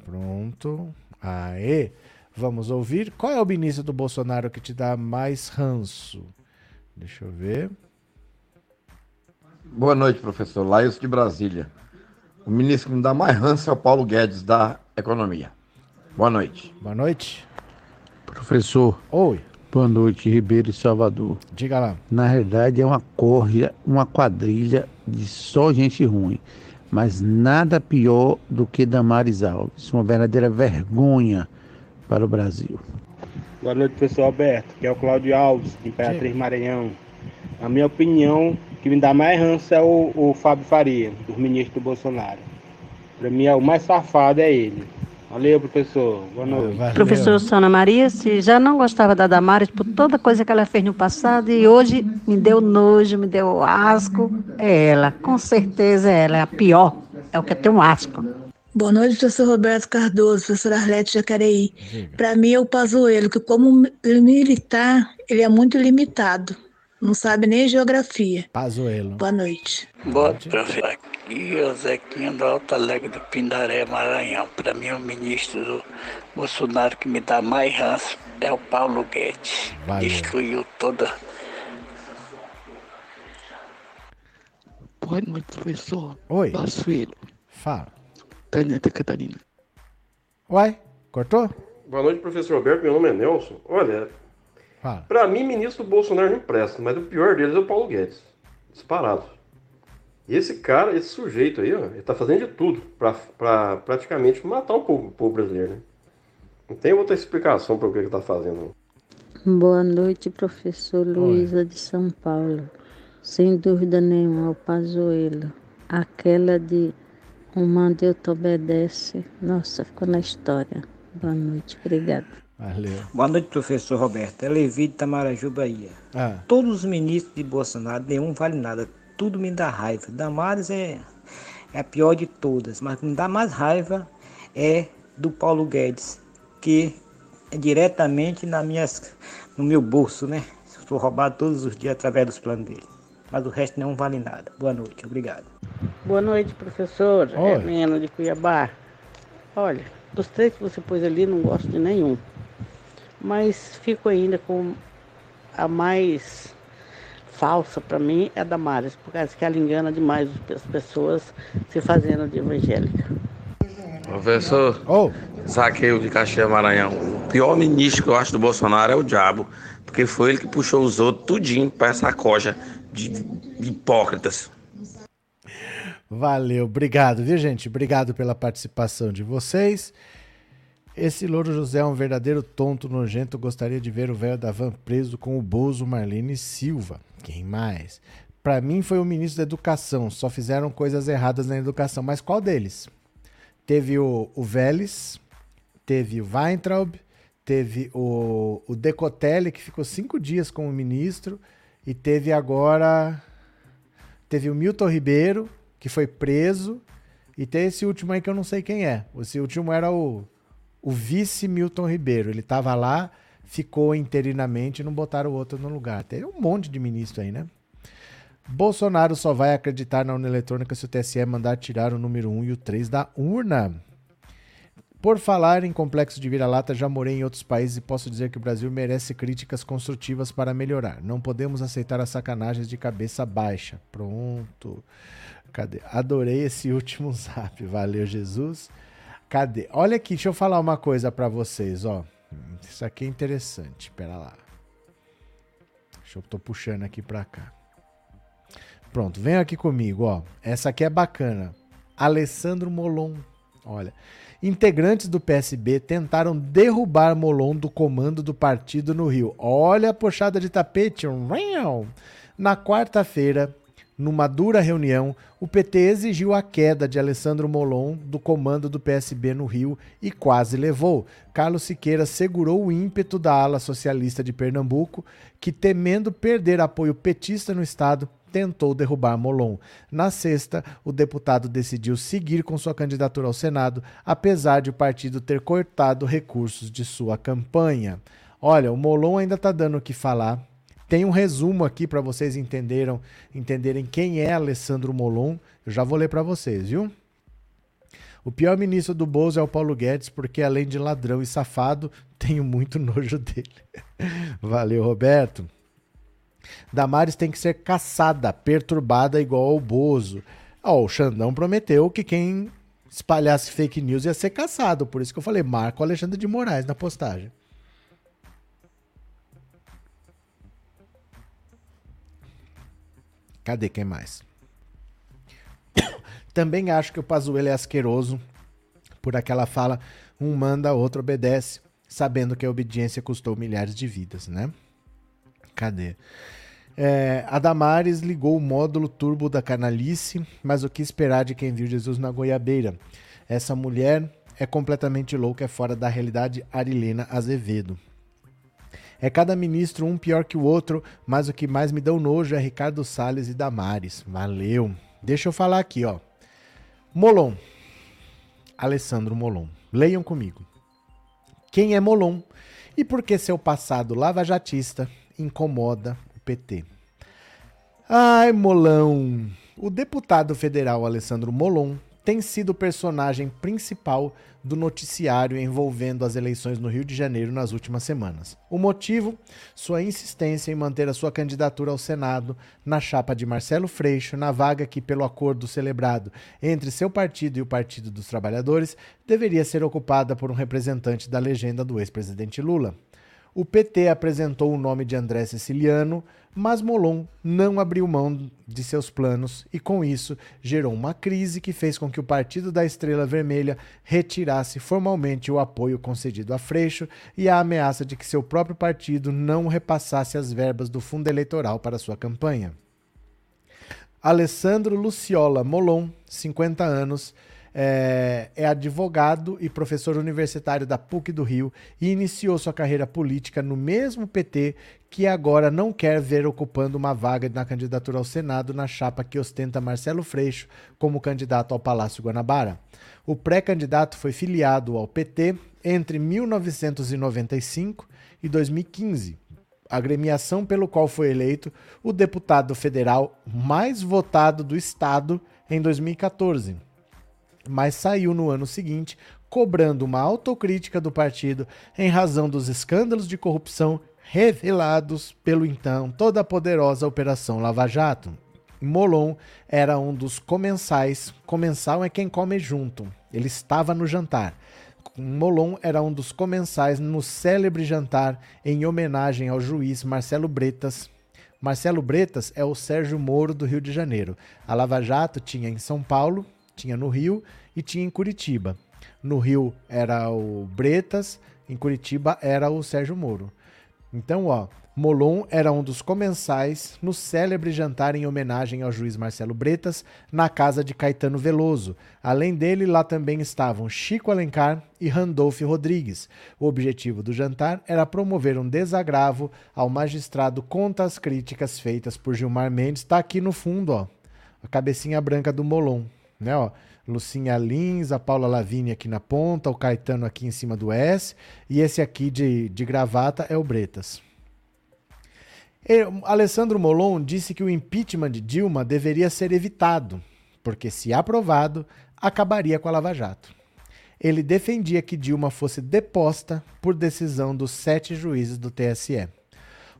Pronto. Aê. Vamos ouvir. Qual é o ministro do Bolsonaro que te dá mais ranço? Deixa eu ver. Boa noite, professor. Laios de Brasília. O ministro que me dá mais ranço é o Paulo Guedes, da Economia. Boa noite. Boa noite. Professor. Oi. Boa noite, Ribeiro e Salvador. Diga lá. Na verdade, é uma corja, uma quadrilha de só gente ruim. Mas nada pior do que Damares Alves. Uma verdadeira vergonha para o Brasil. Boa noite, professor Alberto. Que é o Cláudio Alves, de Imperatriz Maranhão. A minha opinião, que me dá mais ranço é o, o Fábio Faria, do ministro do Bolsonaro. Para mim, é o mais safado é ele. Valeu, professor. Boa noite. Valeu. Professor Sônia Maria, se já não gostava da Damares por toda coisa que ela fez no passado e hoje me deu nojo, me deu asco, é ela. Com certeza é ela, é a pior. É o que tem um asco. Boa noite, professor Roberto Cardoso, professor Arlete Jacareí. Para mim é o Pazuello, que como militar, ele é muito limitado. Não sabe nem geografia. Pazuelo. Boa noite. Boa noite. Aqui é o Zequinha do Alto Alegre do Pindaré, Maranhão. Para mim, o ministro do Bolsonaro que me dá mais ranço é o Paulo Guedes. Valeu. Destruiu toda. Boa noite, professor. Oi. Filho. Fala. Tenente Catarina. Uai, cortou? Boa noite, professor Roberto. Meu nome é Nelson. Olha, Pra mim, ministro do Bolsonaro não presta, mas o pior deles é o Paulo Guedes. Disparado. E esse cara, esse sujeito aí, ó, ele tá fazendo de tudo pra, pra praticamente matar o povo, o povo brasileiro, né? Não tem outra explicação para o que ele tá fazendo. Boa noite, professor Luísa de São Paulo. Sem dúvida nenhuma, o Pazuello. Aquela de um manda eu te obedece. Nossa, ficou na história. Boa noite, obrigada. Valeu. Boa noite, professor Roberto. É Levi de Tamaraju, Bahia. Ah. Todos os ministros de Bolsonaro, nenhum vale nada. Tudo me dá raiva. Damares é, é a pior de todas, mas o que me dá mais raiva é do Paulo Guedes, que é diretamente na minhas, no meu bolso, né? Sou roubado todos os dias através dos planos dele. Mas o resto não vale nada. Boa noite, obrigado. Boa noite, professor. Oi. É Mena de Cuiabá. Olha, dos três que você pôs ali, não gosto de nenhum. Mas fico ainda com a mais falsa para mim é a Damares, por causa que ela engana demais as pessoas se fazendo de evangélica. Professor, oh. Zaqueu de Caxias Maranhão. O pior ministro que eu acho do Bolsonaro é o diabo, porque foi ele que puxou os outros tudinho para essa coja de, de hipócritas. Valeu, obrigado, viu, gente? Obrigado pela participação de vocês. Esse Louro José é um verdadeiro tonto nojento. Gostaria de ver o velho da van preso com o Bozo Marlene Silva. Quem mais? Pra mim foi o ministro da Educação. Só fizeram coisas erradas na educação. Mas qual deles? Teve o, o Vélez, teve o Weintraub, teve o, o Decotelli, que ficou cinco dias como ministro, e teve agora. Teve o Milton Ribeiro, que foi preso, e tem esse último aí que eu não sei quem é. Esse último era o, o vice Milton Ribeiro. Ele tava lá, ficou interinamente e não botaram o outro no lugar. Tem um monte de ministro aí, né? Bolsonaro só vai acreditar na urna eletrônica se o TSE mandar tirar o número 1 e o 3 da urna. Por falar em complexo de vira-lata, já morei em outros países e posso dizer que o Brasil merece críticas construtivas para melhorar. Não podemos aceitar as sacanagens de cabeça baixa. Pronto. Cadê? Adorei esse *laughs* último zap. Valeu, Jesus. Cadê? Olha aqui, deixa eu falar uma coisa para vocês, ó. Isso aqui é interessante. Pera lá. Deixa eu tô puxando aqui para cá. Pronto, vem aqui comigo, ó. Essa aqui é bacana. Alessandro Molon. Olha, integrantes do PSB tentaram derrubar Molon do comando do partido no Rio. Olha a puxada de tapete. Na quarta-feira, numa dura reunião, o PT exigiu a queda de Alessandro Molon do comando do PSB no Rio e quase levou. Carlos Siqueira segurou o ímpeto da ala socialista de Pernambuco, que, temendo perder apoio petista no estado, tentou derrubar Molon. Na sexta, o deputado decidiu seguir com sua candidatura ao Senado, apesar de o partido ter cortado recursos de sua campanha. Olha, o Molon ainda está dando o que falar. Tem um resumo aqui para vocês entenderam, entenderem quem é Alessandro Molon. Eu já vou ler para vocês, viu? O pior ministro do Bozo é o Paulo Guedes, porque além de ladrão e safado, *laughs* tenho muito nojo dele. *laughs* Valeu, Roberto. Damares tem que ser caçada, perturbada igual ao Bozo. Ó, o Xandão prometeu que quem espalhasse fake news ia ser caçado. Por isso que eu falei, marca o Alexandre de Moraes na postagem. Cadê quem mais? *coughs* Também acho que o Pazuello é asqueroso por aquela fala, um manda, outro obedece, sabendo que a obediência custou milhares de vidas, né? Cadê? É, a Damares ligou o módulo turbo da canalice, mas o que esperar de quem viu Jesus na goiabeira? Essa mulher é completamente louca, é fora da realidade. Arilena Azevedo. É cada ministro um pior que o outro, mas o que mais me deu nojo é Ricardo Salles e Damares. Valeu. Deixa eu falar aqui, ó. Molon. Alessandro Molon. Leiam comigo. Quem é Molon? E por que seu passado lavajatista incomoda o PT? Ai, Molão. O deputado federal Alessandro Molon tem sido o personagem principal do noticiário envolvendo as eleições no Rio de Janeiro nas últimas semanas. O motivo? Sua insistência em manter a sua candidatura ao Senado na chapa de Marcelo Freixo, na vaga que, pelo acordo celebrado entre seu partido e o Partido dos Trabalhadores, deveria ser ocupada por um representante da legenda do ex-presidente Lula. O PT apresentou o nome de André Siciliano, mas Molon não abriu mão de seus planos e, com isso, gerou uma crise que fez com que o Partido da Estrela Vermelha retirasse formalmente o apoio concedido a Freixo e a ameaça de que seu próprio partido não repassasse as verbas do fundo eleitoral para sua campanha. Alessandro Luciola Molon, 50 anos, é, é, advogado e professor universitário da PUC do Rio e iniciou sua carreira política no mesmo PT que agora não quer ver ocupando uma vaga na candidatura ao Senado na chapa que ostenta Marcelo Freixo como candidato ao Palácio Guanabara. O pré-candidato foi filiado ao PT entre 1995 e 2015 agremiação pelo qual foi eleito o deputado federal mais votado do estado em 2014 mas saiu no ano seguinte cobrando uma autocrítica do partido em razão dos escândalos de corrupção revelados pelo então toda poderosa Operação Lava Jato. Molon era um dos comensais, comensal é quem come junto. Ele estava no jantar. Molon era um dos comensais no célebre jantar em homenagem ao juiz Marcelo Bretas. Marcelo Bretas é o Sérgio Moro do Rio de Janeiro. A Lava Jato tinha em São Paulo tinha no Rio e tinha em Curitiba. No Rio era o Bretas, em Curitiba era o Sérgio Moro. Então, ó, Molon era um dos comensais no célebre jantar em homenagem ao juiz Marcelo Bretas na casa de Caetano Veloso. Além dele, lá também estavam Chico Alencar e Randolph Rodrigues. O objetivo do jantar era promover um desagravo ao magistrado contra as críticas feitas por Gilmar Mendes. Está aqui no fundo, ó, a cabecinha branca do Molon né? Ó, Lucinha Lins, a Paula Lavigne aqui na ponta, o Caetano aqui em cima do S, e esse aqui de, de gravata é o Bretas. E, Alessandro Molon disse que o impeachment de Dilma deveria ser evitado, porque se aprovado, acabaria com a Lava Jato. Ele defendia que Dilma fosse deposta por decisão dos sete juízes do TSE.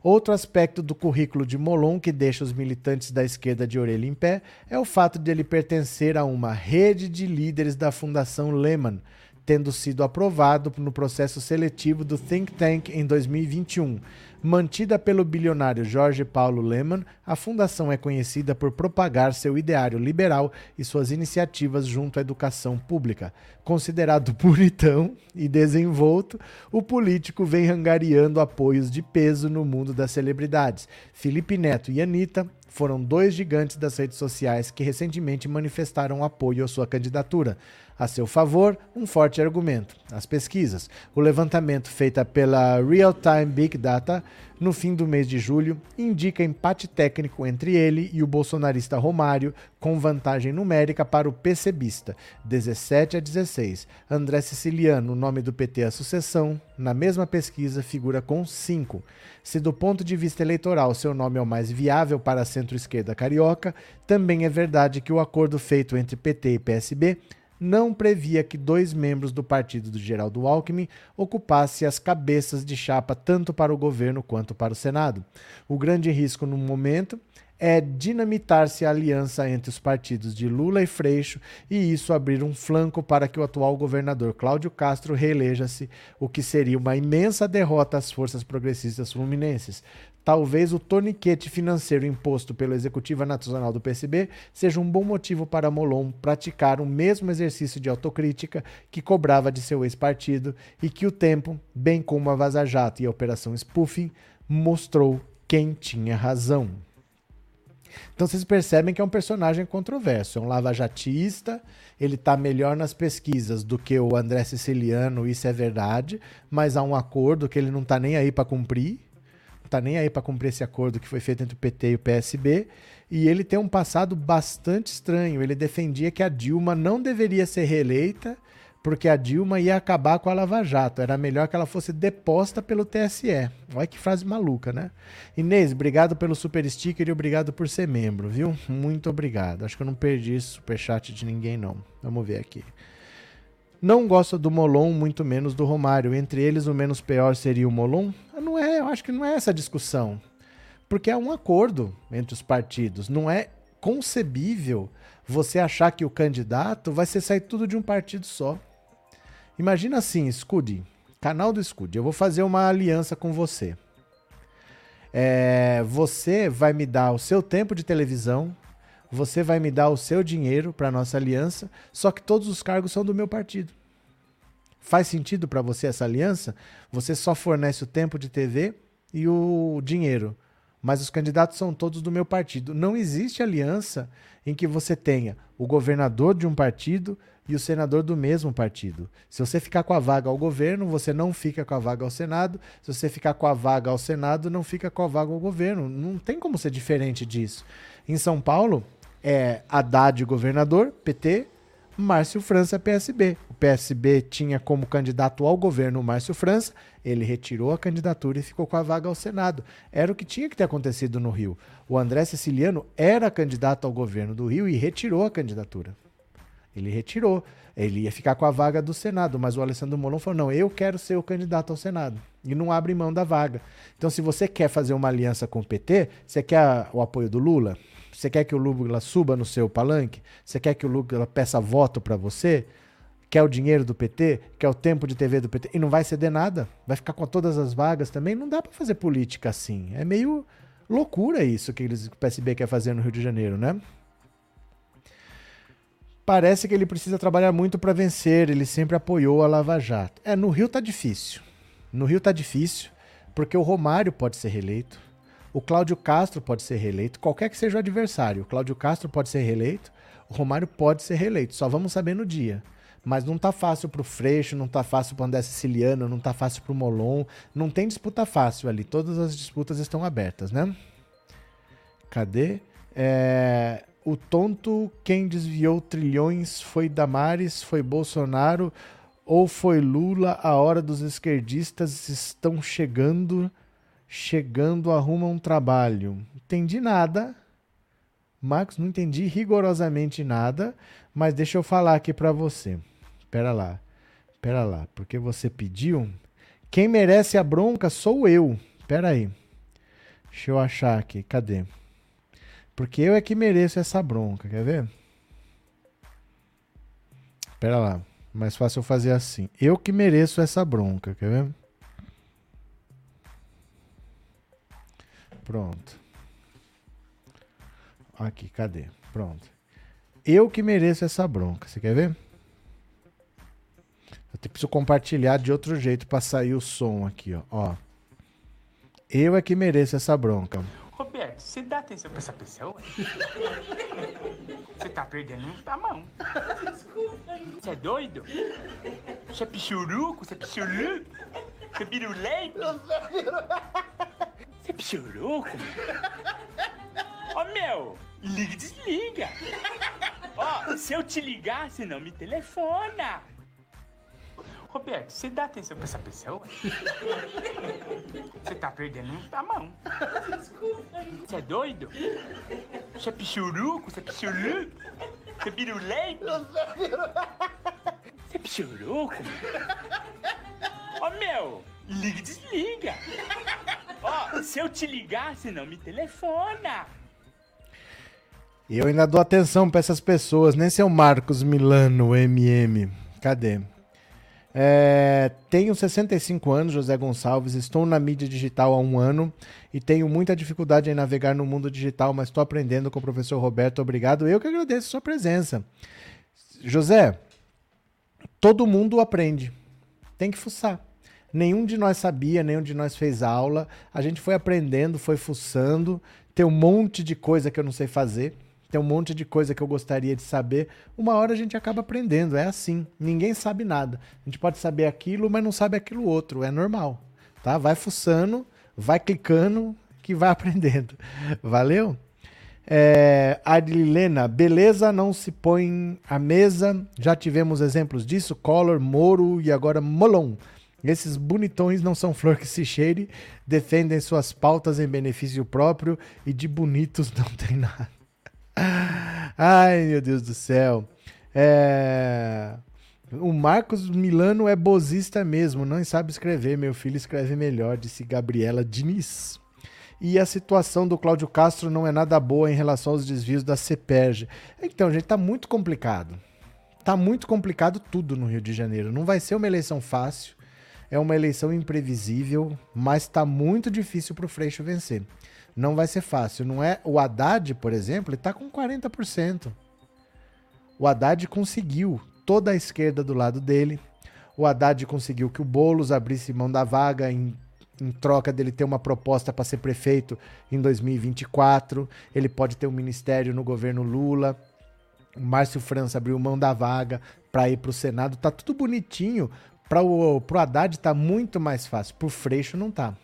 Outro aspecto do currículo de Molon que deixa os militantes da esquerda de orelha em pé é o fato de ele pertencer a uma rede de líderes da Fundação Lehman, tendo sido aprovado no processo seletivo do Think Tank em 2021. Mantida pelo bilionário Jorge Paulo Lehmann, a fundação é conhecida por propagar seu ideário liberal e suas iniciativas junto à educação pública. Considerado *laughs* bonitão e desenvolto, o político vem angariando apoios de peso no mundo das celebridades. Felipe Neto e Anitta foram dois gigantes das redes sociais que recentemente manifestaram apoio à sua candidatura. A seu favor, um forte argumento: as pesquisas. O levantamento feito pela Real Time Big Data no fim do mês de julho indica empate técnico entre ele e o bolsonarista Romário, com vantagem numérica para o PCBista, 17 a 16. André Siciliano, o nome do PT à sucessão, na mesma pesquisa figura com 5. Se do ponto de vista eleitoral seu nome é o mais viável para a centro-esquerda carioca, também é verdade que o acordo feito entre PT e PSB não previa que dois membros do partido do Geraldo Alckmin ocupassem as cabeças de chapa tanto para o governo quanto para o Senado. O grande risco no momento é dinamitar-se a aliança entre os partidos de Lula e Freixo e isso abrir um flanco para que o atual governador Cláudio Castro reeleja-se, o que seria uma imensa derrota às forças progressistas fluminenses. Talvez o torniquete financeiro imposto pelo Executivo Nacional do PSB seja um bom motivo para Molon praticar o mesmo exercício de autocrítica que cobrava de seu ex-partido e que o tempo, bem como a Vaza Jato e a Operação Spoofing, mostrou quem tinha razão. Então vocês percebem que é um personagem controverso, é um lavajatista, ele está melhor nas pesquisas do que o André Siciliano, isso é verdade, mas há um acordo que ele não está nem aí para cumprir, tá nem aí para cumprir esse acordo que foi feito entre o PT e o PSB. E ele tem um passado bastante estranho. Ele defendia que a Dilma não deveria ser reeleita porque a Dilma ia acabar com a Lava Jato. Era melhor que ela fosse deposta pelo TSE. Olha que frase maluca, né? Inês, obrigado pelo super sticker e obrigado por ser membro, viu? Muito obrigado. Acho que eu não perdi esse superchat de ninguém, não. Vamos ver aqui. Não gosto do Molon, muito menos do Romário. Entre eles, o menos pior seria o Molon? Não é, eu acho que não é essa discussão. Porque é um acordo entre os partidos. Não é concebível você achar que o candidato vai ser sair tudo de um partido só. Imagina assim, Scudi, canal do Scudi, eu vou fazer uma aliança com você. É, você vai me dar o seu tempo de televisão, você vai me dar o seu dinheiro para nossa aliança, só que todos os cargos são do meu partido. Faz sentido para você essa aliança? Você só fornece o tempo de TV e o dinheiro, mas os candidatos são todos do meu partido. Não existe aliança em que você tenha o governador de um partido e o senador do mesmo partido. Se você ficar com a vaga ao governo, você não fica com a vaga ao Senado. Se você ficar com a vaga ao Senado, não fica com a vaga ao governo. Não tem como ser diferente disso. Em São Paulo, é Haddad governador, PT, Márcio França, PSB. O PSB tinha como candidato ao governo o Márcio França, ele retirou a candidatura e ficou com a vaga ao Senado. Era o que tinha que ter acontecido no Rio. O André Siciliano era candidato ao governo do Rio e retirou a candidatura. Ele retirou. Ele ia ficar com a vaga do Senado, mas o Alessandro Molon falou: não, eu quero ser o candidato ao Senado. E não abre mão da vaga. Então, se você quer fazer uma aliança com o PT, você quer o apoio do Lula? Você quer que o Lula suba no seu palanque? Você quer que o Lula peça voto para você? Quer o dinheiro do PT? Quer o tempo de TV do PT? E não vai ceder nada? Vai ficar com todas as vagas também? Não dá para fazer política assim. É meio loucura isso que eles, o PSB quer fazer no Rio de Janeiro, né? Parece que ele precisa trabalhar muito para vencer. Ele sempre apoiou a Lava Jato. É, no Rio tá difícil. No Rio tá difícil, porque o Romário pode ser reeleito, o Cláudio Castro pode ser reeleito, qualquer que seja o adversário. O Cláudio Castro pode ser reeleito, o Romário pode ser reeleito. Só vamos saber no dia. Mas não tá fácil pro Freixo, não tá fácil pro André Siciliano, não tá fácil pro Molon. Não tem disputa fácil ali. Todas as disputas estão abertas, né? Cadê? É, o tonto, quem desviou trilhões foi Damares, foi Bolsonaro ou foi Lula? A hora dos esquerdistas estão chegando, chegando, arruma um trabalho. Entendi nada. Marcos, não entendi rigorosamente nada, mas deixa eu falar aqui para você. Pera lá, pera lá, porque você pediu. Quem merece a bronca sou eu. Pera aí. Deixa eu achar aqui, cadê? Porque eu é que mereço essa bronca, quer ver? Pera lá. Mais fácil eu fazer assim. Eu que mereço essa bronca, quer ver? Pronto. Aqui, cadê? Pronto. Eu que mereço essa bronca. Você quer ver? Eu preciso compartilhar de outro jeito para sair o som aqui, ó. ó. Eu é que mereço essa bronca. Roberto, você dá atenção pra essa pessoa? Você tá perdendo a mão. Você é doido? Você é pichuruco? Você é pichuruco? Você é birulento? Você é pichuruco? Ó, oh, meu, liga e desliga. Ó, oh, se eu te ligar, você não me telefona. Roberto, você dá atenção pra essa pessoa? Você tá perdendo a mão. Você é doido? Você é pichuruco? Você é pichuruco? Você é birulento? Você é pichuruco? Ó, oh, meu, liga e desliga. Ó, se eu te ligar, você não me telefona. Eu ainda dou atenção para essas pessoas, nem seu Marcos Milano, MM. Cadê? É, tenho 65 anos, José Gonçalves, estou na mídia digital há um ano e tenho muita dificuldade em navegar no mundo digital, mas estou aprendendo com o professor Roberto. Obrigado. Eu que agradeço a sua presença. José, todo mundo aprende. Tem que fuçar. Nenhum de nós sabia, nenhum de nós fez aula. A gente foi aprendendo, foi fuçando. Tem um monte de coisa que eu não sei fazer tem um monte de coisa que eu gostaria de saber. Uma hora a gente acaba aprendendo, é assim. Ninguém sabe nada. A gente pode saber aquilo, mas não sabe aquilo outro. É normal, tá? Vai fuçando, vai clicando, que vai *laughs* aprendendo. Valeu? É, Adilena, beleza não se põe à mesa. Já tivemos exemplos disso. Collor, Moro e agora Molon. Esses bonitões não são flor que se cheire, defendem suas pautas em benefício próprio e de bonitos não tem nada. Ai, meu Deus do céu. É... O Marcos Milano é bozista mesmo, não sabe escrever. Meu filho escreve melhor, disse Gabriela Diniz. E a situação do Cláudio Castro não é nada boa em relação aos desvios da CEPERG. Então, gente, tá muito complicado. Tá muito complicado tudo no Rio de Janeiro. Não vai ser uma eleição fácil. É uma eleição imprevisível, mas tá muito difícil pro Freixo vencer. Não vai ser fácil, não é? O Haddad, por exemplo, ele tá com 40%. O Haddad conseguiu toda a esquerda do lado dele. O Haddad conseguiu que o Boulos abrisse mão da vaga em, em troca dele ter uma proposta para ser prefeito em 2024. Ele pode ter um ministério no governo Lula. O Márcio França abriu mão da vaga para ir para o Senado. Tá tudo bonitinho. Para o pro Haddad tá muito mais fácil. Pro Freixo não tá.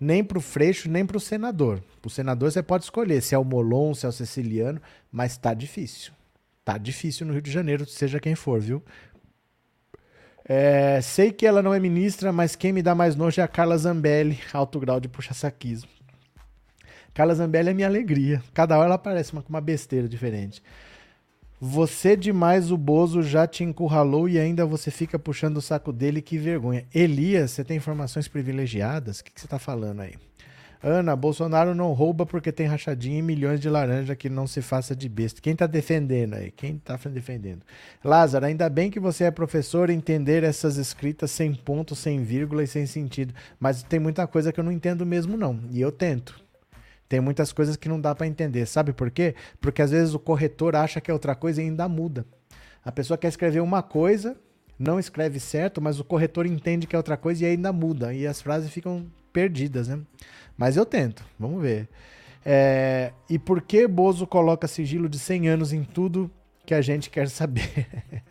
Nem pro Freixo, nem pro senador. Pro senador você pode escolher se é o Molon, se é o Ceciliano, mas tá difícil. Tá difícil no Rio de Janeiro, seja quem for, viu? É, sei que ela não é ministra, mas quem me dá mais nojo é a Carla Zambelli, alto grau de puxa-saquismo. Carla Zambelli é minha alegria. Cada hora ela aparece uma, com uma besteira diferente. Você demais, o Bozo já te encurralou e ainda você fica puxando o saco dele, que vergonha. Elias, você tem informações privilegiadas? O que, que você tá falando aí? Ana, Bolsonaro não rouba porque tem rachadinha e milhões de laranja que não se faça de besta. Quem tá defendendo aí? Quem tá defendendo? Lázaro, ainda bem que você é professor entender essas escritas sem ponto, sem vírgula e sem sentido. Mas tem muita coisa que eu não entendo mesmo, não. E eu tento. Tem muitas coisas que não dá para entender. Sabe por quê? Porque às vezes o corretor acha que é outra coisa e ainda muda. A pessoa quer escrever uma coisa, não escreve certo, mas o corretor entende que é outra coisa e ainda muda. E as frases ficam perdidas, né? Mas eu tento, vamos ver. É, e por que Bozo coloca sigilo de 100 anos em tudo que a gente quer saber? *laughs*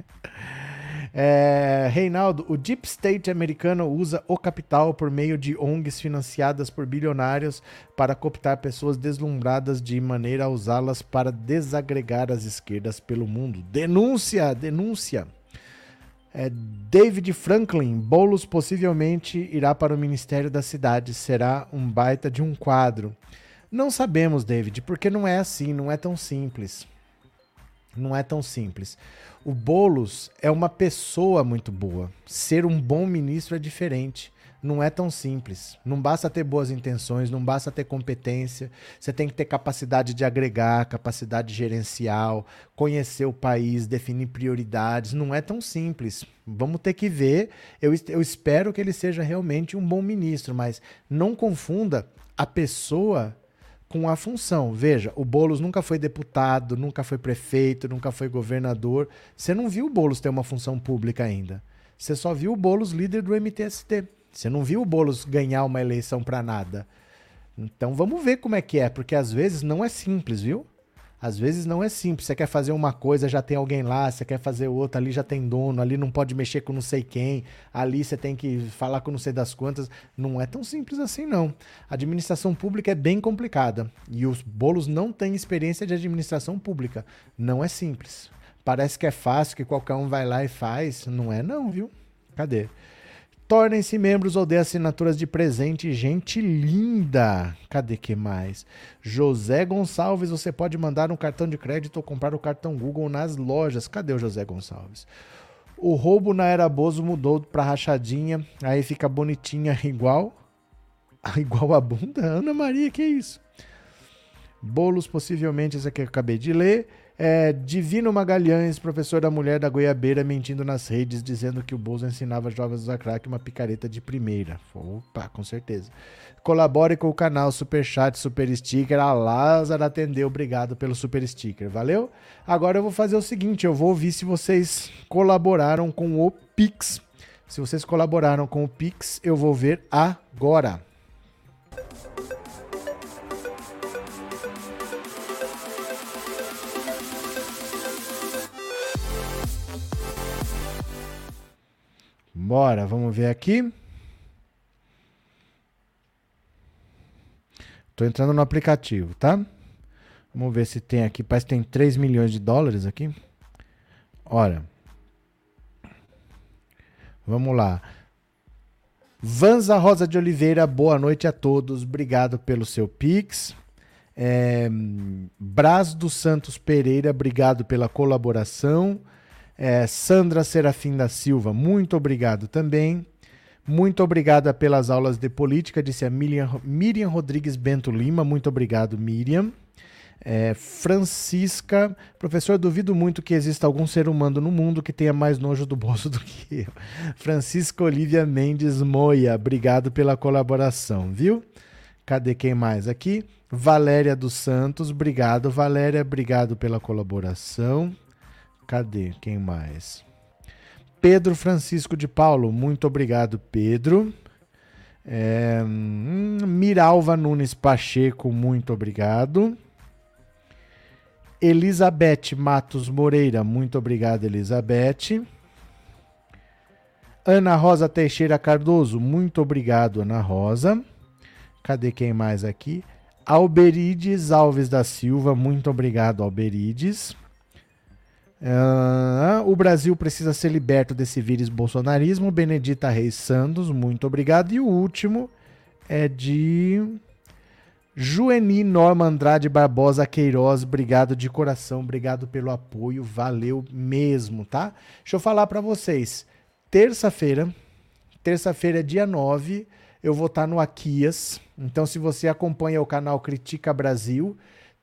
é, Reinaldo, o Deep State americano usa o capital por meio de ONGs financiadas por bilionários para cooptar pessoas deslumbradas de maneira a usá-las para desagregar as esquerdas pelo mundo. Denúncia, denúncia. É, David Franklin, Boulos possivelmente irá para o Ministério da Cidade. Será um baita de um quadro. Não sabemos, David, porque não é assim, não é tão simples. Não é tão simples. O Boulos é uma pessoa muito boa. Ser um bom ministro é diferente não é tão simples. Não basta ter boas intenções, não basta ter competência. Você tem que ter capacidade de agregar, capacidade gerencial, conhecer o país, definir prioridades. Não é tão simples. Vamos ter que ver. Eu, eu espero que ele seja realmente um bom ministro, mas não confunda a pessoa com a função. Veja, o Boulos nunca foi deputado, nunca foi prefeito, nunca foi governador. Você não viu o Boulos ter uma função pública ainda. Você só viu o Boulos líder do MTST. Você não viu o Boulos ganhar uma eleição para nada. Então vamos ver como é que é, porque às vezes não é simples, viu? Às vezes não é simples. Você quer fazer uma coisa, já tem alguém lá, você quer fazer outra, ali já tem dono, ali não pode mexer com não sei quem, ali você tem que falar com não sei das quantas. Não é tão simples assim, não. A administração pública é bem complicada. E os bolos não têm experiência de administração pública. Não é simples. Parece que é fácil, que qualquer um vai lá e faz. Não é, não, viu? Cadê? Tornem-se membros ou dê assinaturas de presente. Gente linda! Cadê que mais? José Gonçalves, você pode mandar um cartão de crédito ou comprar o cartão Google nas lojas. Cadê o José Gonçalves? O roubo na era Bozo mudou para rachadinha, aí fica bonitinha *laughs* igual *laughs* igual a bunda. Ana Maria, que isso? Bolos, possivelmente, esse aqui eu acabei de ler. É, Divino Magalhães, professor da mulher da goiabeira, mentindo nas redes, dizendo que o Bozo ensinava jovens a crack uma picareta de primeira. Opa, com certeza. Colabore com o canal Super Chat, Super Sticker. A Lázaro atendeu, obrigado pelo Super Sticker, valeu? Agora eu vou fazer o seguinte, eu vou ouvir se vocês colaboraram com o Pix. Se vocês colaboraram com o Pix, eu vou ver agora. Bora, vamos ver aqui. Tô entrando no aplicativo, tá? Vamos ver se tem aqui. Parece que tem 3 milhões de dólares aqui. Olha. Vamos lá. Vanza Rosa de Oliveira, boa noite a todos. Obrigado pelo seu Pix. É, Braz dos Santos Pereira, obrigado pela colaboração. É, Sandra Serafim da Silva, muito obrigado também. Muito obrigada pelas aulas de política, disse a Miriam, Miriam Rodrigues Bento Lima. Muito obrigado, Miriam. É, Francisca, professor, duvido muito que exista algum ser humano no mundo que tenha mais nojo do bolso do que eu. Francisca Olivia Mendes Moia, obrigado pela colaboração, viu? Cadê quem mais aqui? Valéria dos Santos, obrigado, Valéria, obrigado pela colaboração. Cadê quem mais? Pedro Francisco de Paulo, muito obrigado, Pedro. É, hum, Miralva Nunes Pacheco, muito obrigado. Elizabeth Matos Moreira, muito obrigado, Elizabeth. Ana Rosa Teixeira Cardoso, muito obrigado, Ana Rosa. Cadê quem mais aqui? Alberides Alves da Silva, muito obrigado, Alberides. Uh, o Brasil precisa ser liberto desse vírus bolsonarismo. Benedita Reis Santos, muito obrigado. E o último é de Jueni Norma Andrade Barbosa Queiroz, obrigado de coração, obrigado pelo apoio, valeu mesmo, tá? Deixa eu falar para vocês. Terça-feira, terça-feira, dia 9, eu vou estar tá no Aquias. Então, se você acompanha o canal Critica Brasil,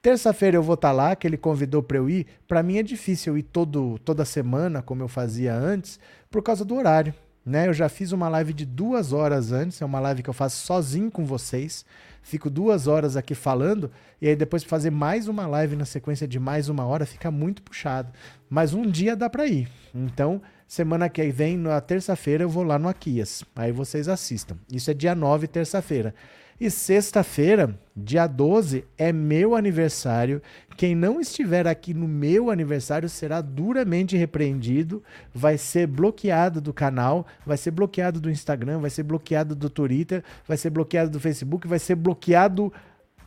terça-feira eu vou estar tá lá, que ele convidou para eu ir. Para mim é difícil eu ir todo, toda semana, como eu fazia antes, por causa do horário. Né? Eu já fiz uma live de duas horas antes, é uma live que eu faço sozinho com vocês fico duas horas aqui falando, e aí depois fazer mais uma live na sequência de mais uma hora fica muito puxado. Mas um dia dá para ir. Então, semana que vem, na terça-feira, eu vou lá no Aquias. Aí vocês assistam. Isso é dia 9, terça-feira. E sexta-feira, dia 12, é meu aniversário. Quem não estiver aqui no meu aniversário será duramente repreendido, vai ser bloqueado do canal, vai ser bloqueado do Instagram, vai ser bloqueado do Twitter, vai ser bloqueado do Facebook, vai ser bloqueado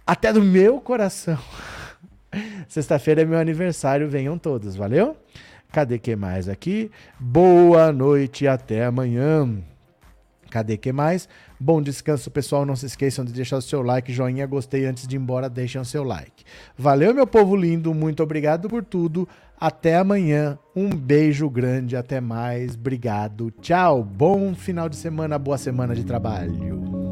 até do meu coração. *laughs* Sexta-feira é meu aniversário, venham todos, valeu? Cadê que mais aqui? Boa noite, até amanhã. Cadê que mais? Bom descanso, pessoal. Não se esqueçam de deixar o seu like, joinha, gostei. Antes de ir embora, deixem o seu like. Valeu, meu povo lindo. Muito obrigado por tudo. Até amanhã. Um beijo grande. Até mais. Obrigado. Tchau. Bom final de semana. Boa semana de trabalho.